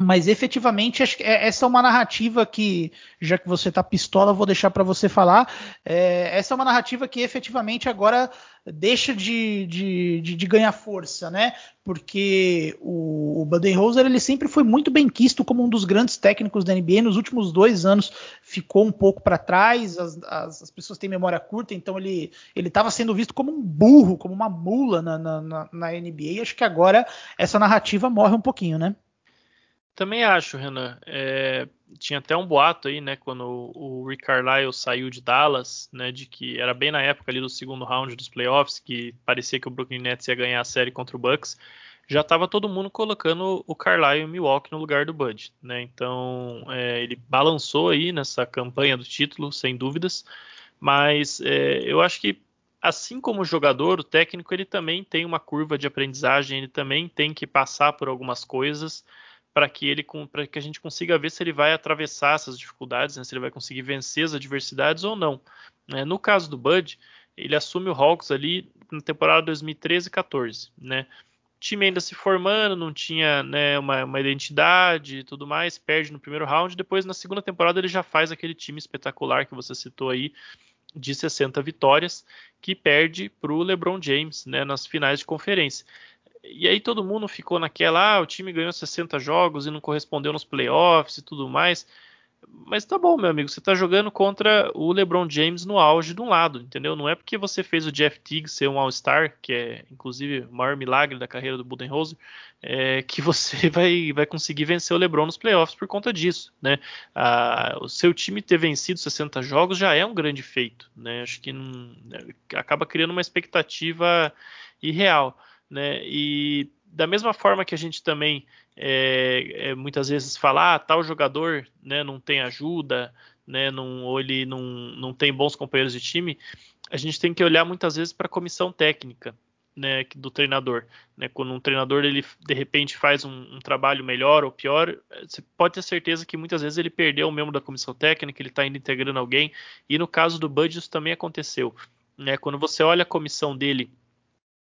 Mas efetivamente, é, essa é uma narrativa que, já que você tá pistola, vou deixar para você falar. É, essa é uma narrativa que efetivamente agora deixa de, de, de, de ganhar força, né? Porque o, o Budenholzer ele sempre foi muito bem quisto como um dos grandes técnicos da NBA. Nos últimos dois anos ficou um pouco para trás, as, as, as, pessoas têm memória curta, então ele estava sendo visto como um burro, como uma mula na, na, na, na NBA. Acho que agora essa narrativa morre um pouquinho, né? Também acho, Renan. É, tinha até um boato aí, né, quando o, Rick Carlisle saiu de Dallas, né, de que era bem na época ali do segundo round dos playoffs, que parecia que o Brooklyn Nets ia ganhar a série contra o Bucks. Já estava todo mundo colocando o Carlisle e o Milwaukee no lugar do Bud, né? Então é, ele balançou aí nessa campanha do título, sem dúvidas. Mas é, eu acho que assim como o jogador, o técnico ele também tem uma curva de aprendizagem, ele também tem que passar por algumas coisas para que ele para que a gente consiga ver se ele vai atravessar essas dificuldades, né, se ele vai conseguir vencer as adversidades ou não. É, no caso do Bud, ele assume o Hawks ali na temporada 2013-14, né? Time ainda se formando, não tinha né, uma, uma, identidade e tudo mais, perde no primeiro round. Depois, na segunda temporada, ele já faz aquele time espetacular que você citou aí, de 60 vitórias, que perde para o LeBron James né, nas finais de conferência e aí todo mundo ficou naquela, ah, o time ganhou 60 jogos e não correspondeu nos playoffs e tudo mais. Mas tá bom, meu amigo, você tá jogando contra o LeBron James no auge de um lado, entendeu? Não é porque você fez o Jeff Teague ser um All-Star, que é inclusive o maior milagre da carreira do Budenholzer, é, que você vai, vai conseguir vencer o LeBron nos playoffs por conta disso, né? Ah, o seu time ter vencido 60 jogos já é um grande feito, né? Acho que não, acaba criando uma expectativa irreal. Né? E da mesma forma que a gente também é, é, muitas vezes fala, ah, tal jogador né, não tem ajuda, né, não, ou ele não, não tem bons companheiros de time, a gente tem que olhar muitas vezes para a comissão técnica né, do treinador. Né? Quando um treinador ele de repente faz um, um, trabalho melhor ou pior, você pode ter certeza que muitas vezes ele perdeu um membro da comissão técnica, ele está indo integrando alguém. E no caso do Bud isso também aconteceu. Né? Quando você olha a comissão dele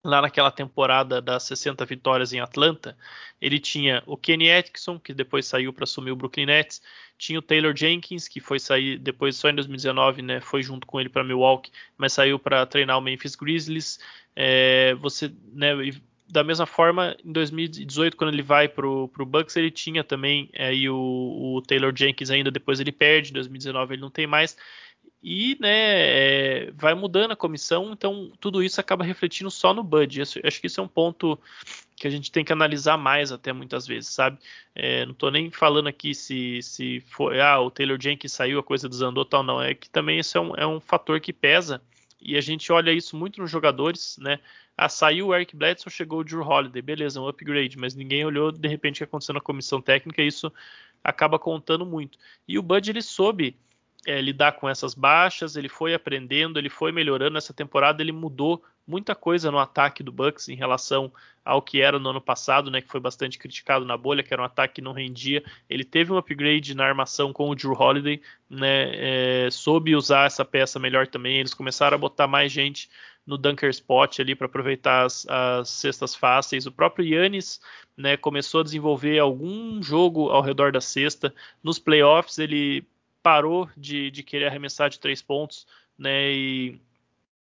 lá naquela temporada das 60 vitórias em Atlanta, ele tinha o Kenny Atkinson, que depois saiu para assumir o Brooklyn Nets, tinha o Taylor Jenkins, que foi sair depois só em 2019, né, foi junto com ele para Milwaukee, mas saiu para treinar o Memphis Grizzlies. É, você, né, da mesma forma, em 2018, quando ele vai para o Bucks, ele tinha também é, o, o Taylor Jenkins ainda, depois ele perde, em 2019 ele não tem mais e né, é, vai mudando a comissão, então tudo isso acaba refletindo só no Bud. Eu acho que isso é um ponto que a gente tem que analisar mais até muitas vezes, sabe? É, não estou nem falando aqui se, se foi, ah, o Taylor Jenkins saiu, a coisa desandou tal, não. É que também isso é um, é um fator que pesa e a gente olha isso muito nos jogadores, né? Ah, saiu o Eric Bledsoe, chegou o Drew Holiday, beleza, um upgrade, mas ninguém olhou de repente o que aconteceu na comissão técnica e isso acaba contando muito. E o Bud ele soube é, lidar com essas baixas, ele foi aprendendo, ele foi melhorando essa temporada, ele mudou muita coisa no ataque do Bucks em relação ao que era no ano passado, né, que foi bastante criticado na bolha, que era um ataque que não rendia. Ele teve um upgrade na armação com o Drew Holiday, né, é, soube usar essa peça melhor também. Eles começaram a botar mais gente no dunker spot ali para aproveitar as, as, cestas fáceis. O próprio Yannis né, começou a desenvolver algum jogo ao redor da cesta. Nos playoffs ele parou de, de querer arremessar de três pontos, né? E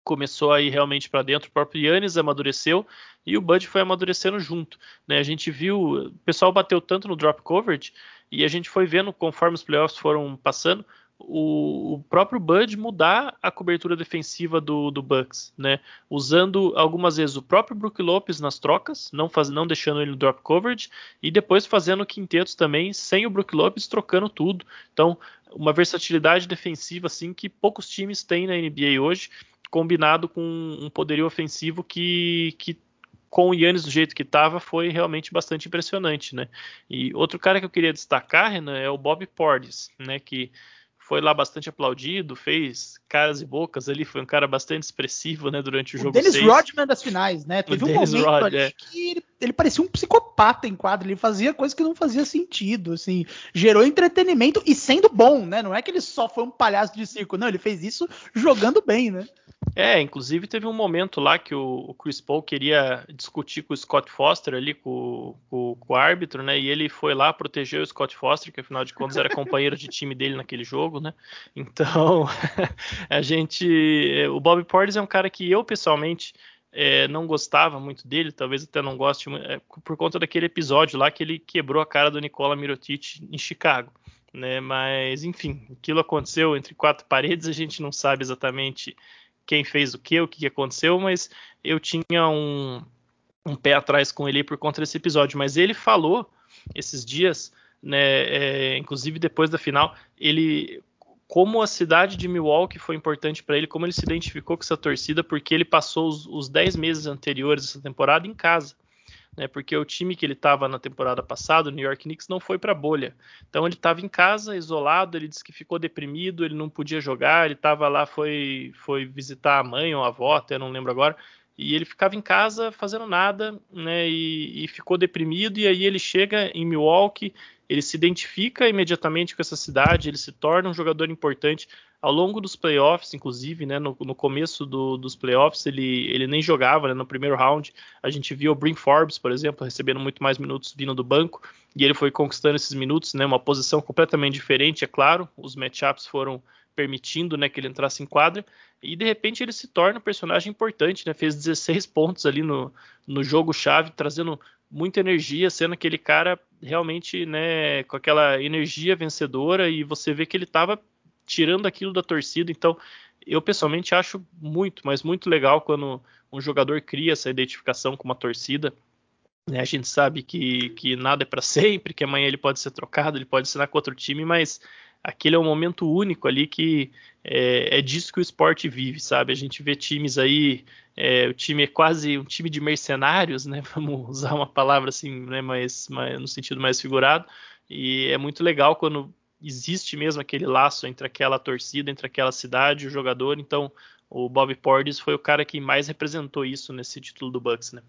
começou a ir realmente para dentro. O próprio Yannis amadureceu e o Bud foi amadurecendo junto. Né? A gente viu, o pessoal bateu tanto no drop coverage e a gente foi vendo conforme os playoffs foram passando, o, o, próprio Bud mudar a cobertura defensiva do, do Bucks, né? Usando algumas vezes o próprio Brook Lopes nas trocas, não, faz, não deixando ele no drop coverage, e depois fazendo quintetos também sem o Brook Lopes trocando tudo. Então, uma versatilidade defensiva assim que poucos times têm na NBA hoje, combinado com um poderio ofensivo que, que com o Yannis do jeito que estava foi realmente bastante impressionante, né? E outro cara que eu queria destacar, Renan, é o Bob Portis, né? Que foi lá bastante aplaudido, fez caras e bocas ali, foi um cara bastante expressivo, né, durante o, o jogo Dennis. Rodman das finais, né? Teve o um Dennis momento Rod, ali é. que ele, ele, parecia um psicopata em quadro, ele fazia coisas que não fazia sentido, assim, gerou entretenimento e sendo bom, né? Não é que ele só foi um palhaço de circo, não, ele fez isso jogando bem, né? É, inclusive teve um momento lá que o, o Chris Paul queria discutir com o Scott Foster ali, com, com, com, o árbitro, né? E ele foi lá proteger o Scott Foster, que afinal de contas era companheiro de time dele naquele jogo, né? Então, a gente. O Bob Portis é um cara que eu pessoalmente é, não gostava muito dele, talvez até não goste, é, por conta daquele episódio lá que ele quebrou a cara do Nicola Mirotic em Chicago. Né, mas enfim, aquilo aconteceu entre quatro paredes, a gente não sabe exatamente quem fez o que, o que aconteceu, mas eu tinha um, um pé atrás com ele por conta desse episódio. Mas ele falou esses dias, né, é, inclusive depois da final, ele como a cidade de Milwaukee foi importante para ele, como ele se identificou com essa torcida, porque ele passou os, os 10 meses anteriores dessa temporada em casa né? Porque o time que ele estava na temporada passada, o New York Knicks, não foi para bolha. Então ele estava em casa, isolado, ele disse que ficou deprimido, ele não podia jogar, ele estava lá, foi, foi visitar a mãe ou a avó, até não lembro agora, e ele ficava em casa fazendo nada, né? E, e ficou deprimido, e aí ele chega em Milwaukee, ele se identifica imediatamente com essa cidade, ele se torna um jogador importante. Ao longo dos playoffs, inclusive, né, no, no começo do, dos playoffs, ele, ele nem jogava, né, no primeiro round, a gente viu o Brin Forbes, por exemplo, recebendo muito mais minutos vindo do banco, e ele foi conquistando esses minutos, né, uma posição completamente diferente, é claro, os matchups foram permitindo, né, que ele entrasse em quadra, e de repente ele se torna um personagem importante, né, fez 16 pontos ali no, no jogo-chave, trazendo muita energia, sendo aquele cara realmente, né, com aquela energia vencedora, e você vê que ele estava tirando aquilo da torcida. Então, eu pessoalmente acho muito, mas muito legal quando um jogador cria essa identificação com uma torcida. Né? A gente sabe que, que nada é para sempre, que amanhã ele pode ser trocado, ele pode assinar com outro time, mas aquele é um momento único ali que é, é disso que o esporte vive, sabe? A gente vê times aí, é, o time é quase um time de mercenários, né? Vamos usar uma palavra assim, né? mais, mais, no sentido mais figurado. E é muito legal quando existe mesmo aquele laço entre aquela torcida, entre aquela cidade o jogador. Então, o Bob Portis foi o cara que mais representou isso nesse título do Bucks, né?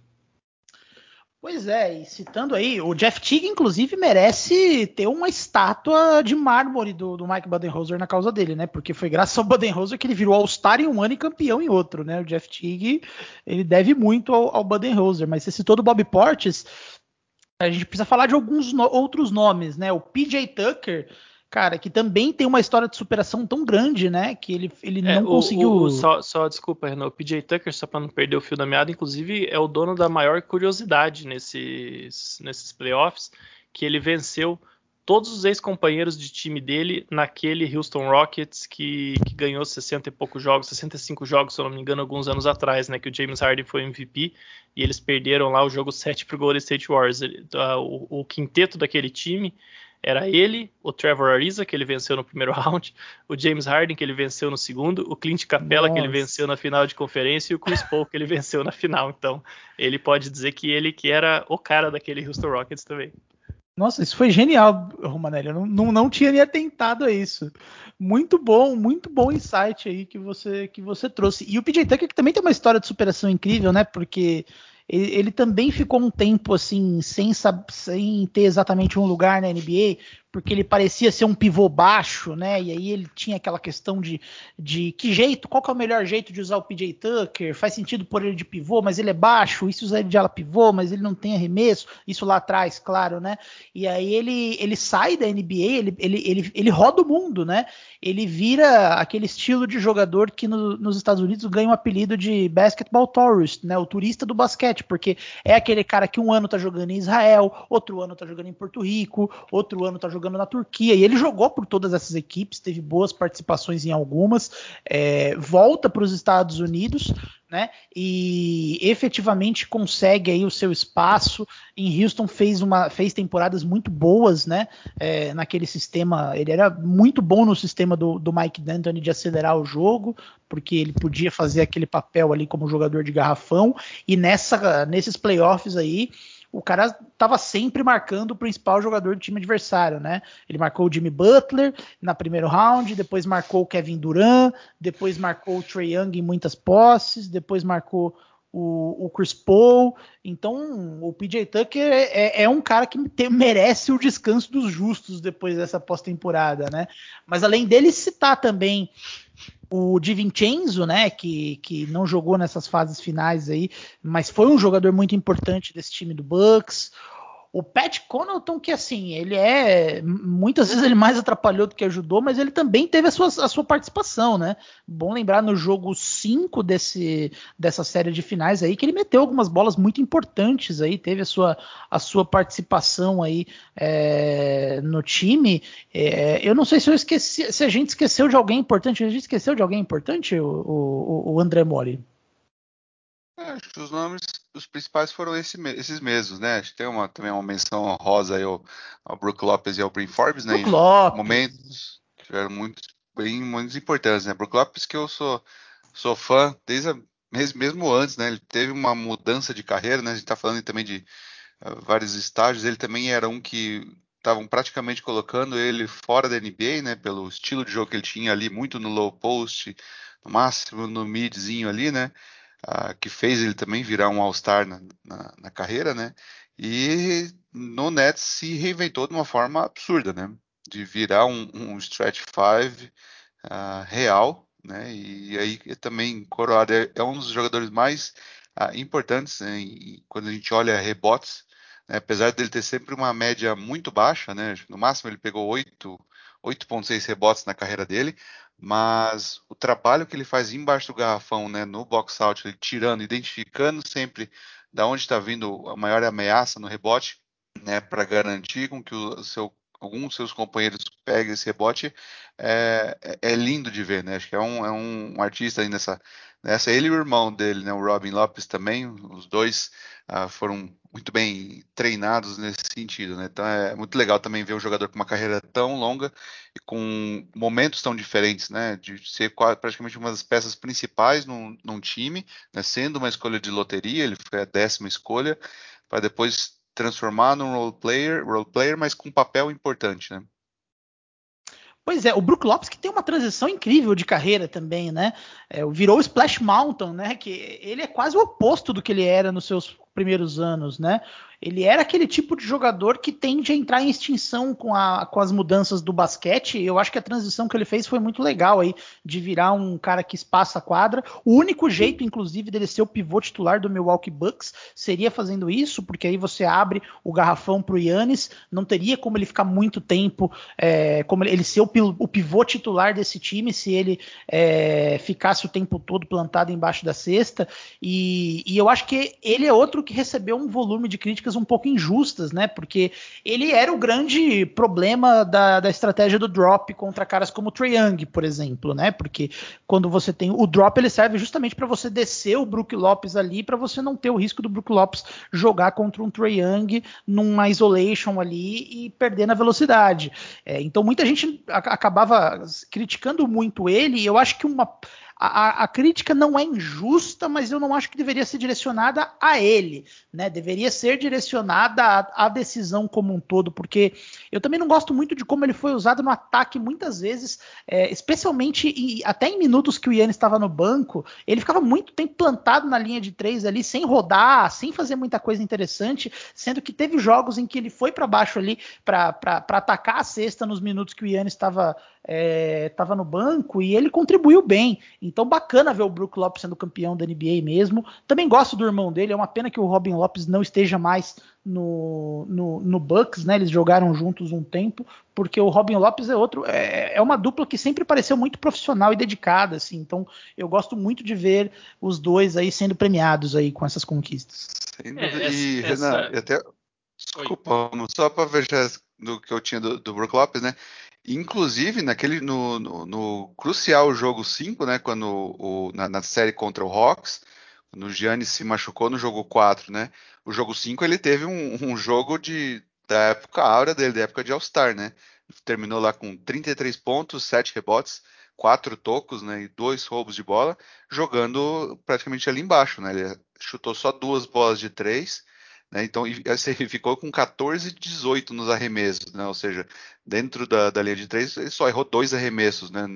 Pois é, e citando aí, o Jeff Teague, inclusive, merece ter uma estátua de mármore do, do Mike Budenholzer na causa dele, né? Porque foi graças ao Budenholzer que ele virou All-Star em um ano e campeão em outro, né? O Jeff Teague, ele deve muito ao, ao Budenholzer, mas você citou do Bob Portis, a gente precisa falar de alguns no, outros nomes, né? O PJ Tucker, cara, que também tem uma história de superação tão grande, né? Que ele, ele é, não o, conseguiu. O, só, só, desculpa, Renan, o PJ Tucker, só para não perder o fio da meada, inclusive é o dono da maior curiosidade nesses, nesses playoffs, que ele venceu todos os ex-companheiros de time dele naquele Houston Rockets que, que, ganhou 60 e poucos jogos, 65 jogos, se eu não me engano, alguns anos atrás, né? Que o James Harden foi MVP e eles perderam lá o jogo 7 para o Golden State Warriors. o, o quinteto daquele time era ele, o Trevor Ariza, que ele venceu no primeiro round, o James Harden, que ele venceu no segundo, o Clint Capella, Nossa. que ele venceu na final de conferência, e o Chris Paul, que ele venceu na final. Então, ele pode dizer que ele que era o cara daquele Houston Rockets também. Nossa, isso foi genial, Romanelli. Eu não, não, não tinha nem atentado a isso. Muito bom, muito bom insight aí que você que você trouxe. E o PJ Tucker que também tem uma história de superação incrível, né? Porque ele, ele, também ficou um tempo assim, sem, sem ter exatamente um lugar na NBA, porque ele parecia ser um pivô baixo, né? E aí ele tinha aquela questão de, de que jeito, qual que é o melhor jeito de usar o PJ Tucker? Faz sentido pôr ele de pivô, mas ele é baixo, isso usar ele de ala pivô, mas ele não tem arremesso, isso lá atrás, claro, né? E aí ele, ele sai da NBA, ele, ele, ele, ele roda o mundo, né? Ele vira aquele estilo de jogador que no, nos Estados Unidos ganha o um apelido de basketball tourist, né? O turista do basquete, porque é aquele cara que um ano tá jogando em Israel, outro ano tá jogando em Porto Rico, outro ano tá jogando jogando na Turquia. E ele jogou por todas essas equipes, teve boas participações em algumas, é, volta para os Estados Unidos, né? E efetivamente consegue aí o seu espaço. Em Houston fez uma fez temporadas muito boas, né? É, naquele sistema, ele era muito bom no sistema do, do Mike D'Antoni de acelerar o jogo, porque ele podia fazer aquele papel ali como jogador de garrafão. E nessa nesses playoffs aí o cara estava sempre marcando o principal jogador do time adversário, né? Ele marcou o Jimmy Butler na primeiro round, depois marcou o Kevin Durant, depois marcou o Trey Young em muitas posses, depois marcou o, o Chris Paul. Então, o PJ Tucker é, é um cara que merece o descanso dos justos depois dessa pós-temporada, né? Mas além dele citar também o Di Vincenzo, né, que, que não jogou nessas fases finais aí, mas foi um jogador muito importante desse time do Bucks. O Pat Connaughton, que assim, ele é. Muitas vezes ele mais atrapalhou do que ajudou, mas ele também teve a sua, a sua participação, né? Bom lembrar no jogo 5 desse, dessa série de finais aí, que ele meteu algumas bolas muito importantes aí, teve a sua, a sua participação aí é, no time. É, eu não sei se eu esqueci, se a gente esqueceu de alguém importante. A gente esqueceu de alguém importante, o, o, o André Mori? Acho que os nomes, os principais foram esse, esses mesmos, né? Acho que tem uma, também uma menção honrosa aí ao, ao Brook Lopes e ao Brin Forbes, né? Brook Lopes. Momentos que tiveram muito, bem, muito importantes, né? Brook Lopes que eu sou, sou fã desde a, mesmo, mesmo antes, né? Ele teve uma mudança de carreira, né? A gente tá falando também de uh, vários estágios. Ele também era um que estavam praticamente colocando ele fora da NBA, né? Pelo estilo de jogo que ele tinha ali, muito no low post, no máximo no midzinho ali, né? Que fez ele também virar um All-Star na, na, na, carreira, né? E no Nets se reinventou de uma forma absurda, né? De virar um, um stretch five uh, real, né? E aí também coroado é, é um dos jogadores mais uh, importantes né? quando a gente olha rebotes, né? apesar dele ter sempre uma média muito baixa, né? No máximo ele pegou 8 8.6 rebotes na carreira dele, mas o trabalho que ele faz embaixo do garrafão, né, no box out, ele tirando, identificando sempre da onde está vindo a maior ameaça no rebote, né, para garantir com que o seu alguns seus companheiros peguem esse rebote, é, é, é, lindo de ver, né? Acho que é um, é um artista aí nessa, Essa ele e o irmão dele, né, o Robin Lopes também, os dois uh, foram muito bem treinados nesse sentido, né? Então é muito legal também ver um jogador com uma carreira tão longa e com momentos tão diferentes, né? De ser praticamente uma das peças principais num, num time, né? sendo uma escolha de loteria, ele foi a décima escolha, para depois transformar num role player, role player, mas com um papel importante, né? Pois é, o Brook Lopes que tem uma transição incrível de carreira também, né? É, virou Splash Mountain, né? Que ele é quase o oposto do que ele era nos seus primeiros anos, né? Ele era aquele tipo de jogador que tende a entrar em extinção com, a, com as mudanças do basquete. Eu acho que a transição que ele fez foi muito legal aí, de virar um cara que espaça a quadra. O único jeito, inclusive, dele ser o pivô titular do Milwaukee Bucks seria fazendo isso, porque aí você abre o garrafão para o Yannis, não teria como ele ficar muito tempo, é, como ele ser o, o, pivô titular desse time, se ele é, ficasse o tempo todo plantado embaixo da cesta. E, e eu acho que ele é outro que recebeu um volume de críticas um pouco injustas, né? Porque ele era o grande problema da, da estratégia do drop contra caras como o Trae Young, por exemplo, né? Porque quando você tem o drop, ele serve justamente para você descer o Brook Lopes ali, para você não ter o risco do Brook Lopes jogar contra um Trae Young numa isolation ali e perder na velocidade. É, então muita gente acabava criticando muito ele, e eu acho que uma a, a, crítica não é injusta, mas eu não acho que deveria ser direcionada a ele, né? Deveria ser direcionada à, decisão como um todo, porque eu também não gosto muito de como ele foi usado no ataque muitas vezes, é, especialmente em, até em minutos que o Yannis estava no banco, ele ficava muito tempo plantado na linha de três ali, sem rodar, sem fazer muita coisa interessante, sendo que teve jogos em que ele foi para baixo ali para atacar a cesta nos minutos que o estava estava é, no banco e ele contribuiu bem. Então, bacana ver o Brook Lopes sendo campeão da NBA mesmo. Também gosto do irmão dele. É uma pena que o Robin Lopes não esteja mais no, no, no Bucks, né? Eles jogaram juntos um tempo, porque o Robin Lopes é outro. É, é uma dupla que sempre pareceu muito profissional e dedicada, assim. Então, eu gosto muito de ver os dois aí sendo premiados aí com essas conquistas. Sem dúvida. É, e, essa... Renan, até. Desculpa, Oi. só para ver do que eu tinha do, do Brook Lopes, né? Inclusive, naquele no, no, no crucial jogo 5, né, quando o, na, na, série contra o Hawks, quando o Giannis se machucou no jogo 4, né? O jogo 5 ele teve um, um, jogo de da época áurea dele, da época de All-Star, né? Terminou lá com 33 pontos, 7 rebotes, 4 tocos, né, e dois roubos de bola, jogando praticamente ali embaixo, né? Ele chutou só duas bolas de três né? Então, assim, ficou com 14 18 nos arremessos, né? ou seja, dentro da, da linha de três, ele só errou dois arremessos. Né?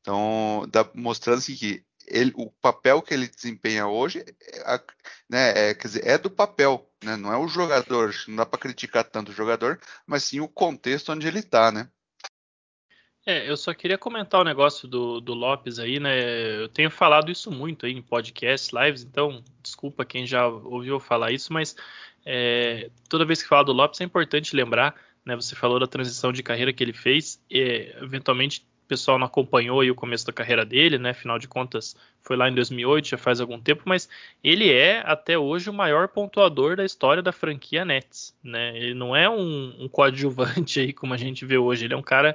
Então, dá, mostrando assim, que ele, o papel que ele desempenha hoje é, né, é, quer dizer, é do papel, né? não é o jogador, não dá para criticar tanto o jogador, mas sim o contexto onde ele está, né? É, eu só queria comentar o negócio do, do Lopes aí, né? Eu tenho falado isso muito aí em podcasts, lives, então desculpa quem já ouviu falar isso, mas é, toda vez que fala do Lopes é importante lembrar, né? Você falou da transição de carreira que ele fez, e, eventualmente o pessoal não acompanhou aí o começo da carreira dele, né? Afinal de contas, foi lá em 2008, já faz algum tempo, mas ele é até hoje o maior pontuador da história da franquia Nets, né? Ele não é um, um coadjuvante aí como a gente vê hoje, ele é um cara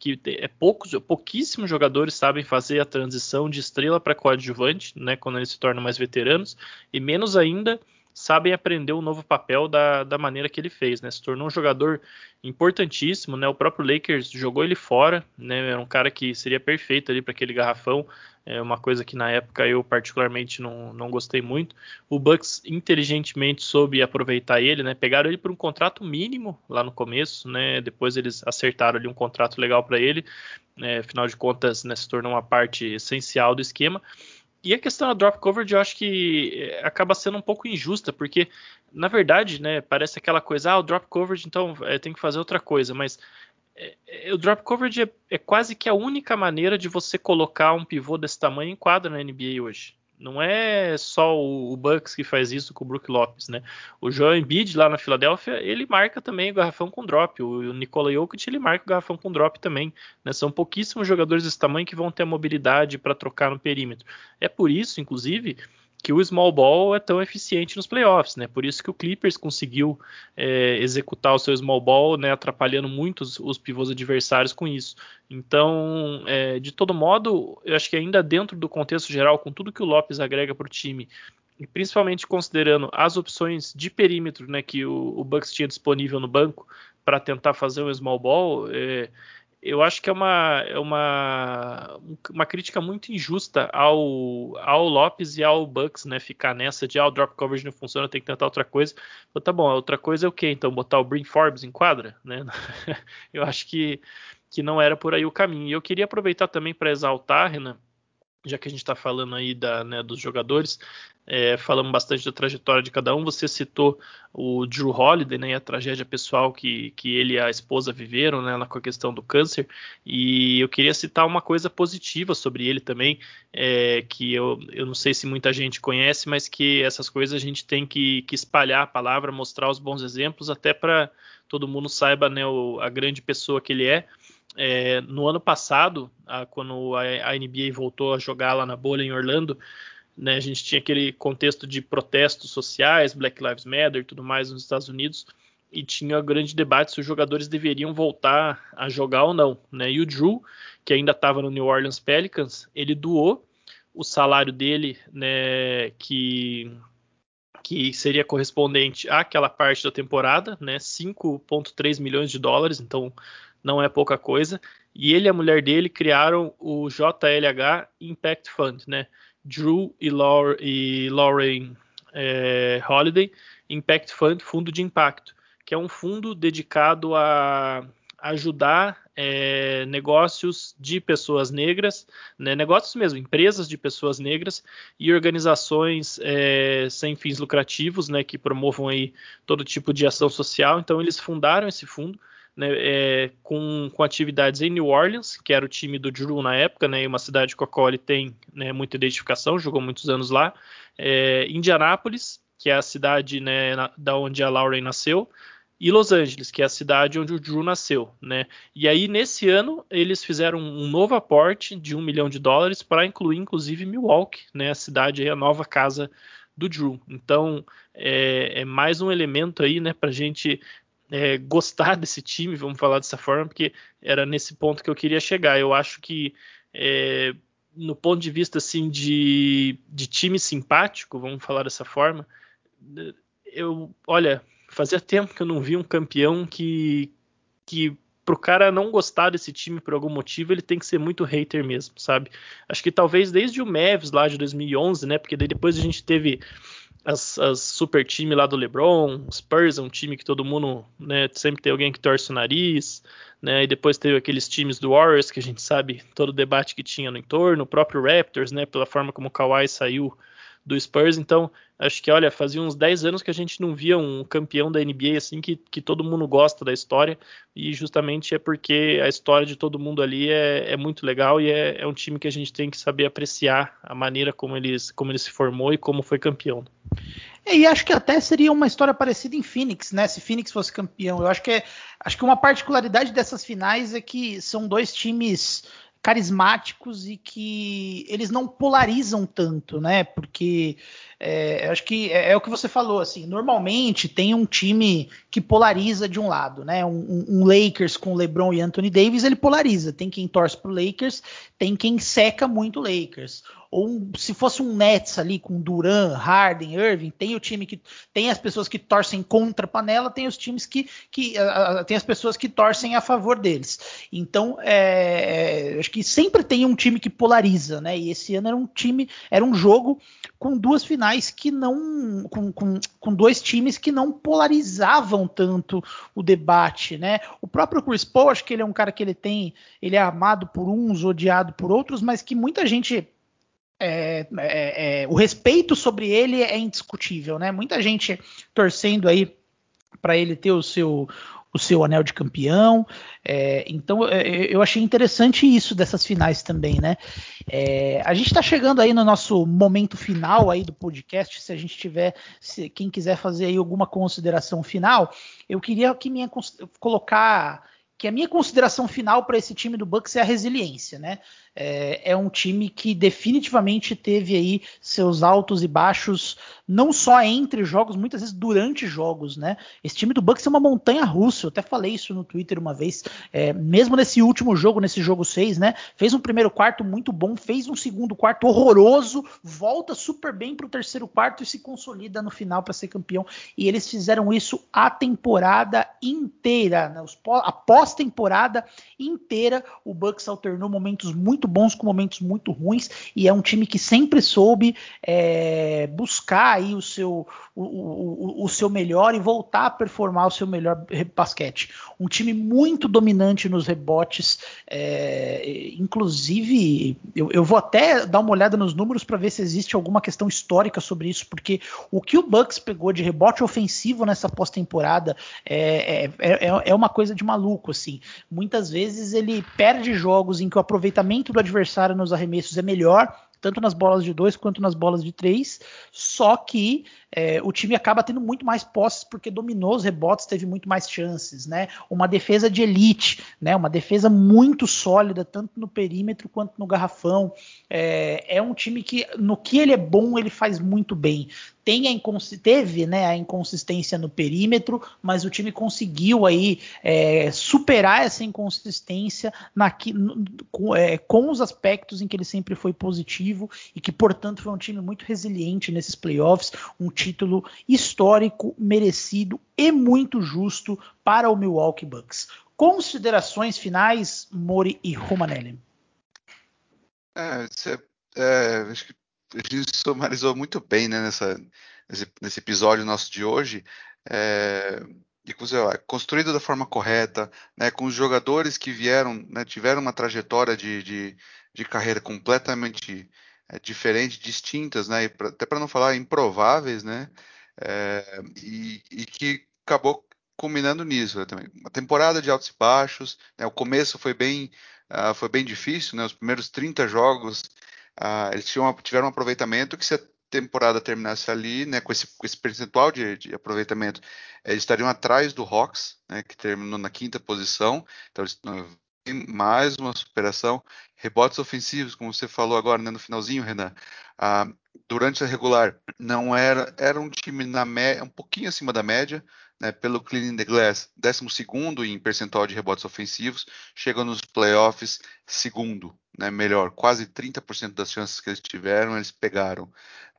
que é poucos, pouquíssimos jogadores sabem fazer a transição de estrela para coadjuvante, né? Quando eles se tornam mais veteranos, e menos ainda sabem aprender o novo papel da, da maneira que ele fez, né? Se tornou um jogador importantíssimo, né? O próprio Lakers jogou ele fora, né? Era um cara que seria perfeito ali para aquele garrafão, é uma coisa que na época eu particularmente não, não gostei muito. O Bucks inteligentemente soube aproveitar ele, né? Pegaram ele por um contrato mínimo lá no começo, né? Depois eles acertaram ali um contrato legal para ele, né? afinal de contas, né? Se tornou uma parte essencial do esquema. E a questão da drop coverage eu acho que eh, acaba sendo um pouco injusta, porque na verdade, né, parece aquela coisa, ah, o drop coverage, então é, tem que fazer outra coisa, mas é, é, o drop coverage é, é, quase que a única maneira de você colocar um pivô desse tamanho em quadra na NBA hoje. Não é só o, Bucks que faz isso com o Brook Lopes, né? O Joel Embiid lá na Filadélfia, ele marca também o garrafão com drop. O, o Nikola Jokic, ele marca o garrafão com drop também. Né? São pouquíssimos jogadores desse tamanho que vão ter a mobilidade para trocar no perímetro. É por isso, inclusive, que o small ball é tão eficiente nos playoffs, né? Por isso que o Clippers conseguiu é, executar o seu small ball, né? Atrapalhando muito os, os pivôs adversários com isso. Então, é, de todo modo, eu acho que ainda dentro do contexto geral, com tudo que o Lopes agrega para o time, e principalmente considerando as opções de perímetro, né? Que o, o Bucks tinha disponível no banco para tentar fazer um small ball. É, eu acho que é uma, é uma, uma crítica muito injusta ao, ao Lopes e ao Bucks, né? Ficar nessa de ah, o drop coverage não funciona, tem que tentar outra coisa. Então, tá bom, outra coisa é o quê? Então, botar o Brin Forbes em quadra, né? eu acho que, que não era por aí o caminho. E eu queria aproveitar também para exaltar, Renan, já que a gente está falando aí da, né, dos jogadores, é, falamos bastante da trajetória de cada um. Você citou o Drew Holiday, né, a tragédia pessoal que, que ele e a esposa viveram, né, com a questão do câncer. E eu queria citar uma coisa positiva sobre ele também, é, que eu, eu não sei se muita gente conhece, mas que essas coisas a gente tem que, que espalhar a palavra, mostrar os bons exemplos, até para todo mundo saiba né, o, a grande pessoa que ele é. É, no ano passado, a, quando a, a, NBA voltou a jogar lá na bolha em Orlando, né, a gente tinha aquele contexto de protestos sociais, Black Lives Matter e tudo mais nos Estados Unidos, e tinha um grande debate se os jogadores deveriam voltar a jogar ou não. Né? E o Drew, que ainda estava no New Orleans Pelicans, ele doou o salário dele, né, que que seria correspondente àquela parte da temporada, né, 5.3 milhões de dólares, então não é pouca coisa. E ele e a mulher dele criaram o JLH Impact Fund, né? Drew e, Laura, e Lauren é, Holiday Impact Fund, fundo de impacto, que é um fundo dedicado a ajudar é, negócios de pessoas negras, né, negócios mesmo, empresas de pessoas negras e organizações é, sem fins lucrativos, né, que promovam aí todo tipo de ação social. Então eles fundaram esse fundo né, é, com, com, atividades em New Orleans, que era o time do Drew na época, né, uma cidade a qual ele tem né, muita identificação, jogou muitos anos lá. É, Indianápolis, que é a cidade né, na, da onde a Lauren nasceu, e Los Angeles, que é a cidade onde o Drew nasceu, né? E aí nesse ano eles fizeram um novo aporte de um milhão de dólares para incluir inclusive Milwaukee, né? A cidade a nova casa do Drew. Então é, é mais um elemento aí, né? Para gente é, gostar desse time, vamos falar dessa forma, porque era nesse ponto que eu queria chegar. Eu acho que é, no ponto de vista assim de, de time simpático, vamos falar dessa forma, eu, olha, fazia tempo que eu não vi um campeão que que pro cara não gostar desse time por algum motivo, ele tem que ser muito hater mesmo, sabe? Acho que talvez desde o Mavs lá de 2011, né? Porque depois a gente teve as, as, super time lá do LeBron, Spurs é um time que todo mundo, né, sempre tem alguém que torce o nariz, né, e depois teve aqueles times do Warriors que a gente sabe todo o debate que tinha no entorno, o próprio Raptors, né, pela forma como o Kawhi saiu do Spurs, então acho que, olha, fazia uns 10 anos que a gente não via um campeão da NBA assim que, que todo mundo gosta da história, e justamente é porque a história de todo mundo ali é, é muito legal e é, é, um time que a gente tem que saber apreciar a maneira como, eles, como ele se formou e como foi campeão. É, e acho que até seria uma história parecida em Phoenix, né? Se Phoenix fosse campeão. Eu acho que, é, acho que uma particularidade dessas finais é que são dois times carismáticos e que eles não polarizam tanto, né? Porque é, acho que é, é, o que você falou, assim, normalmente tem um time que polariza de um lado, né? Um, um, Lakers com LeBron e Anthony Davis, ele polariza. Tem quem torce pro Lakers, tem quem seca muito o Lakers ou um, se fosse um Nets ali com Duran, Harden, Irving, tem o time que tem as pessoas que torcem contra a panela, tem os times que, que tem as pessoas que torcem a favor deles. Então, é, acho que sempre tem um time que polariza, né? E esse ano era um time, era um jogo com duas finais que não, com, com, com dois times que não polarizavam tanto o debate, né? O próprio Chris Paul, acho que ele é um cara que ele tem, ele é amado por uns, odiado por outros, mas que muita gente é, é, é, o respeito sobre ele é indiscutível, né? Muita gente torcendo aí para ele ter o seu o seu anel de campeão. É, então é, eu achei interessante isso dessas finais também, né? A gente está chegando aí no nosso momento final aí do podcast. Se a gente tiver, se quem quiser fazer aí alguma consideração final, eu queria que minha colocar que a minha consideração final para esse time do Bucks é a resiliência, né? É, é, um time que definitivamente teve aí seus altos e baixos, não só entre jogos, muitas vezes durante jogos, né? Esse time do Bucks é uma montanha russa, eu até falei isso no Twitter uma vez, é, mesmo nesse último jogo, nesse jogo 6, né? Fez um primeiro quarto muito bom, fez um segundo quarto horroroso, volta super bem para o terceiro quarto e se consolida no final para ser campeão. E eles fizeram isso a temporada inteira, né? a pós-temporada inteira, o Bucks alternou momentos muito bons com momentos muito ruins e é um time que sempre soube é, buscar aí o seu, o, o, o, seu melhor e voltar a performar o seu melhor basquete. Um time muito dominante nos rebotes, é, inclusive eu, eu, vou até dar uma olhada nos números para ver se existe alguma questão histórica sobre isso, porque o que o Bucks pegou de rebote ofensivo nessa pós-temporada é, é, é, é uma coisa de maluco, assim. Muitas vezes ele perde jogos em que o aproveitamento do adversário nos arremessos é melhor, tanto nas bolas de dois quanto nas bolas de três, só que é, o time acaba tendo muito mais posses porque dominou os rebotes, teve muito mais chances, né? Uma defesa de elite, né? Uma defesa muito sólida, tanto no perímetro quanto no garrafão. É, é um time que, no que ele é bom, ele faz muito bem. Tem a teve né, a inconsistência no perímetro, mas o time conseguiu aí é, superar essa inconsistência na, com, é, com os aspectos em que ele sempre foi positivo e que, portanto, foi um time muito resiliente nesses playoffs, um título histórico, merecido e muito justo para o Milwaukee Bucks. Considerações finais, Mori e Romanelli. É, é, acho que a gente sumarizou muito bem né, nessa, nesse, nesse, episódio nosso de hoje. É, construído da forma correta, né, com os jogadores que vieram, né, tiveram uma trajetória de, de, de carreira completamente é, diferentes, distintas, né? Pra, até para não falar improváveis, né? É, e, e, que acabou culminando nisso né, também. Uma temporada de altos e baixos, né, o começo foi bem, uh, foi bem difícil, né, os primeiros 30 jogos uh, eles tinham, tiveram um aproveitamento que se a temporada terminasse ali, né, com esse, com esse percentual de, de, aproveitamento, eles estariam atrás do Hawks, né, que terminou na quinta posição, então eles mais uma superação. Rebotes ofensivos, como você falou agora né, no finalzinho, Renan. Ah, durante a regular, não era, era um time na média, um pouquinho acima da média, né, pelo Cleaning the Glass, 12 em percentual de rebotes ofensivos, chegou nos playoffs segundo, né, melhor, quase 30% das chances que eles tiveram, eles pegaram.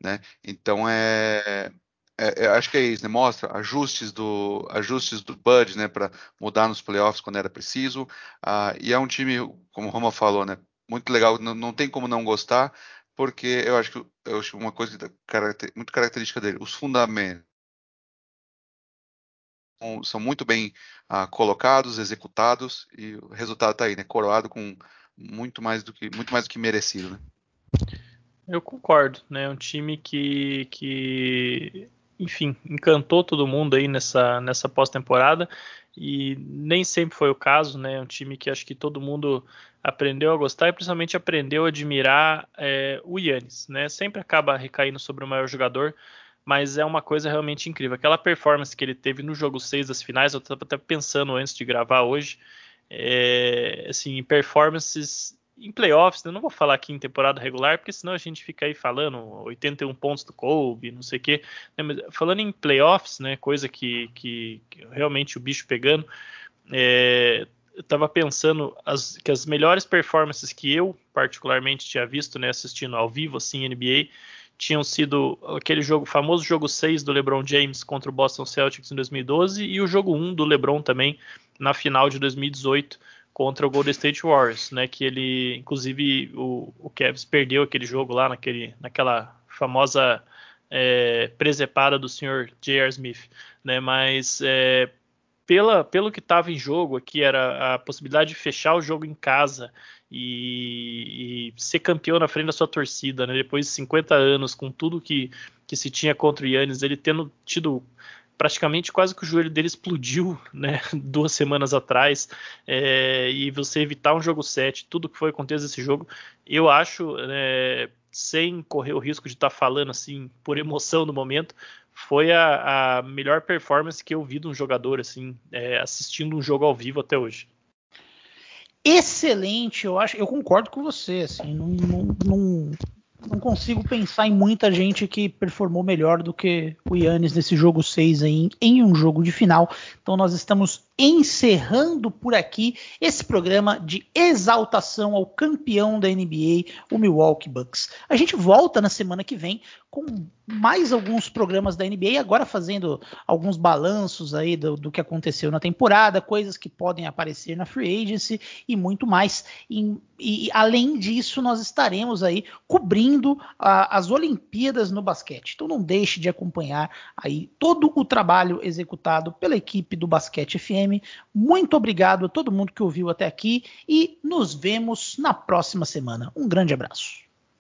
Né? Então é, é, é, acho que é isso, né? Mostra ajustes do ajustes do Bud, né, para mudar nos playoffs quando era preciso. Uh, e é um time, como o Roma falou, né, muito legal. Não, não tem como não gostar, porque eu acho que eu acho uma coisa muito característica dele, os fundamentos são muito bem uh, colocados, executados e o resultado está aí, né? Coroado com muito mais do que muito mais do que merecido, né? Eu concordo, né? Um time que, que enfim, encantou todo mundo aí nessa, nessa pós-temporada e nem sempre foi o caso, né? Um time que acho que todo mundo aprendeu a gostar e principalmente aprendeu a admirar é, o Yannis, né? Sempre acaba recaindo sobre o maior jogador, mas é uma coisa realmente incrível. Aquela performance que ele teve no jogo 6 das finais, eu estava até pensando antes de gravar hoje, é, assim, performances em playoffs, eu não vou falar aqui em temporada regular, porque senão a gente fica aí falando 81 pontos do Kobe, não sei o quê. Né, mas falando em playoffs, né, coisa que, que, que realmente o bicho pegando, é, eu estava pensando as, que as melhores performances que eu particularmente tinha visto, né, assistindo ao vivo assim NBA, tinham sido aquele jogo famoso jogo 6 do LeBron James contra o Boston Celtics em 2012 e o jogo 1 do LeBron também na final de 2018 contra o Golden State Warriors, né? Que ele, inclusive, o, o Cavs perdeu aquele jogo lá naquele, naquela famosa é, presepada do senhor J.R. Smith, né? Mas é, pela, pelo que estava em jogo aqui era a possibilidade de fechar o jogo em casa e, e, ser campeão na frente da sua torcida, né? Depois de 50 anos, com tudo que, que se tinha contra o Yannis, ele tendo tido praticamente quase que o joelho dele explodiu, né, duas semanas atrás, é, e você evitar um jogo 7, tudo que foi acontecer nesse jogo, eu acho, né, sem correr o risco de estar tá falando assim por emoção no momento, foi a, a, melhor performance que eu vi de um jogador assim, é, assistindo um jogo ao vivo até hoje. excelente. Eu acho, eu concordo com você. Assim, não, não, não consigo pensar em muita gente que performou melhor do que o Yannis nesse jogo 6 em, em um jogo de final. Então nós estamos encerrando por aqui esse programa de exaltação ao campeão da NBA, o Milwaukee Bucks. A gente volta na semana que vem com mais alguns programas da NBA, agora fazendo alguns balanços aí do, do que aconteceu na temporada, coisas que podem aparecer na free agency e muito mais. E, e além disso, nós estaremos aí cobrindo a, as Olimpíadas no basquete. Então não deixe de acompanhar aí todo o trabalho executado pela equipe do Basquete FM muito obrigado a todo mundo que ouviu até aqui e nos vemos na próxima semana. Um grande abraço.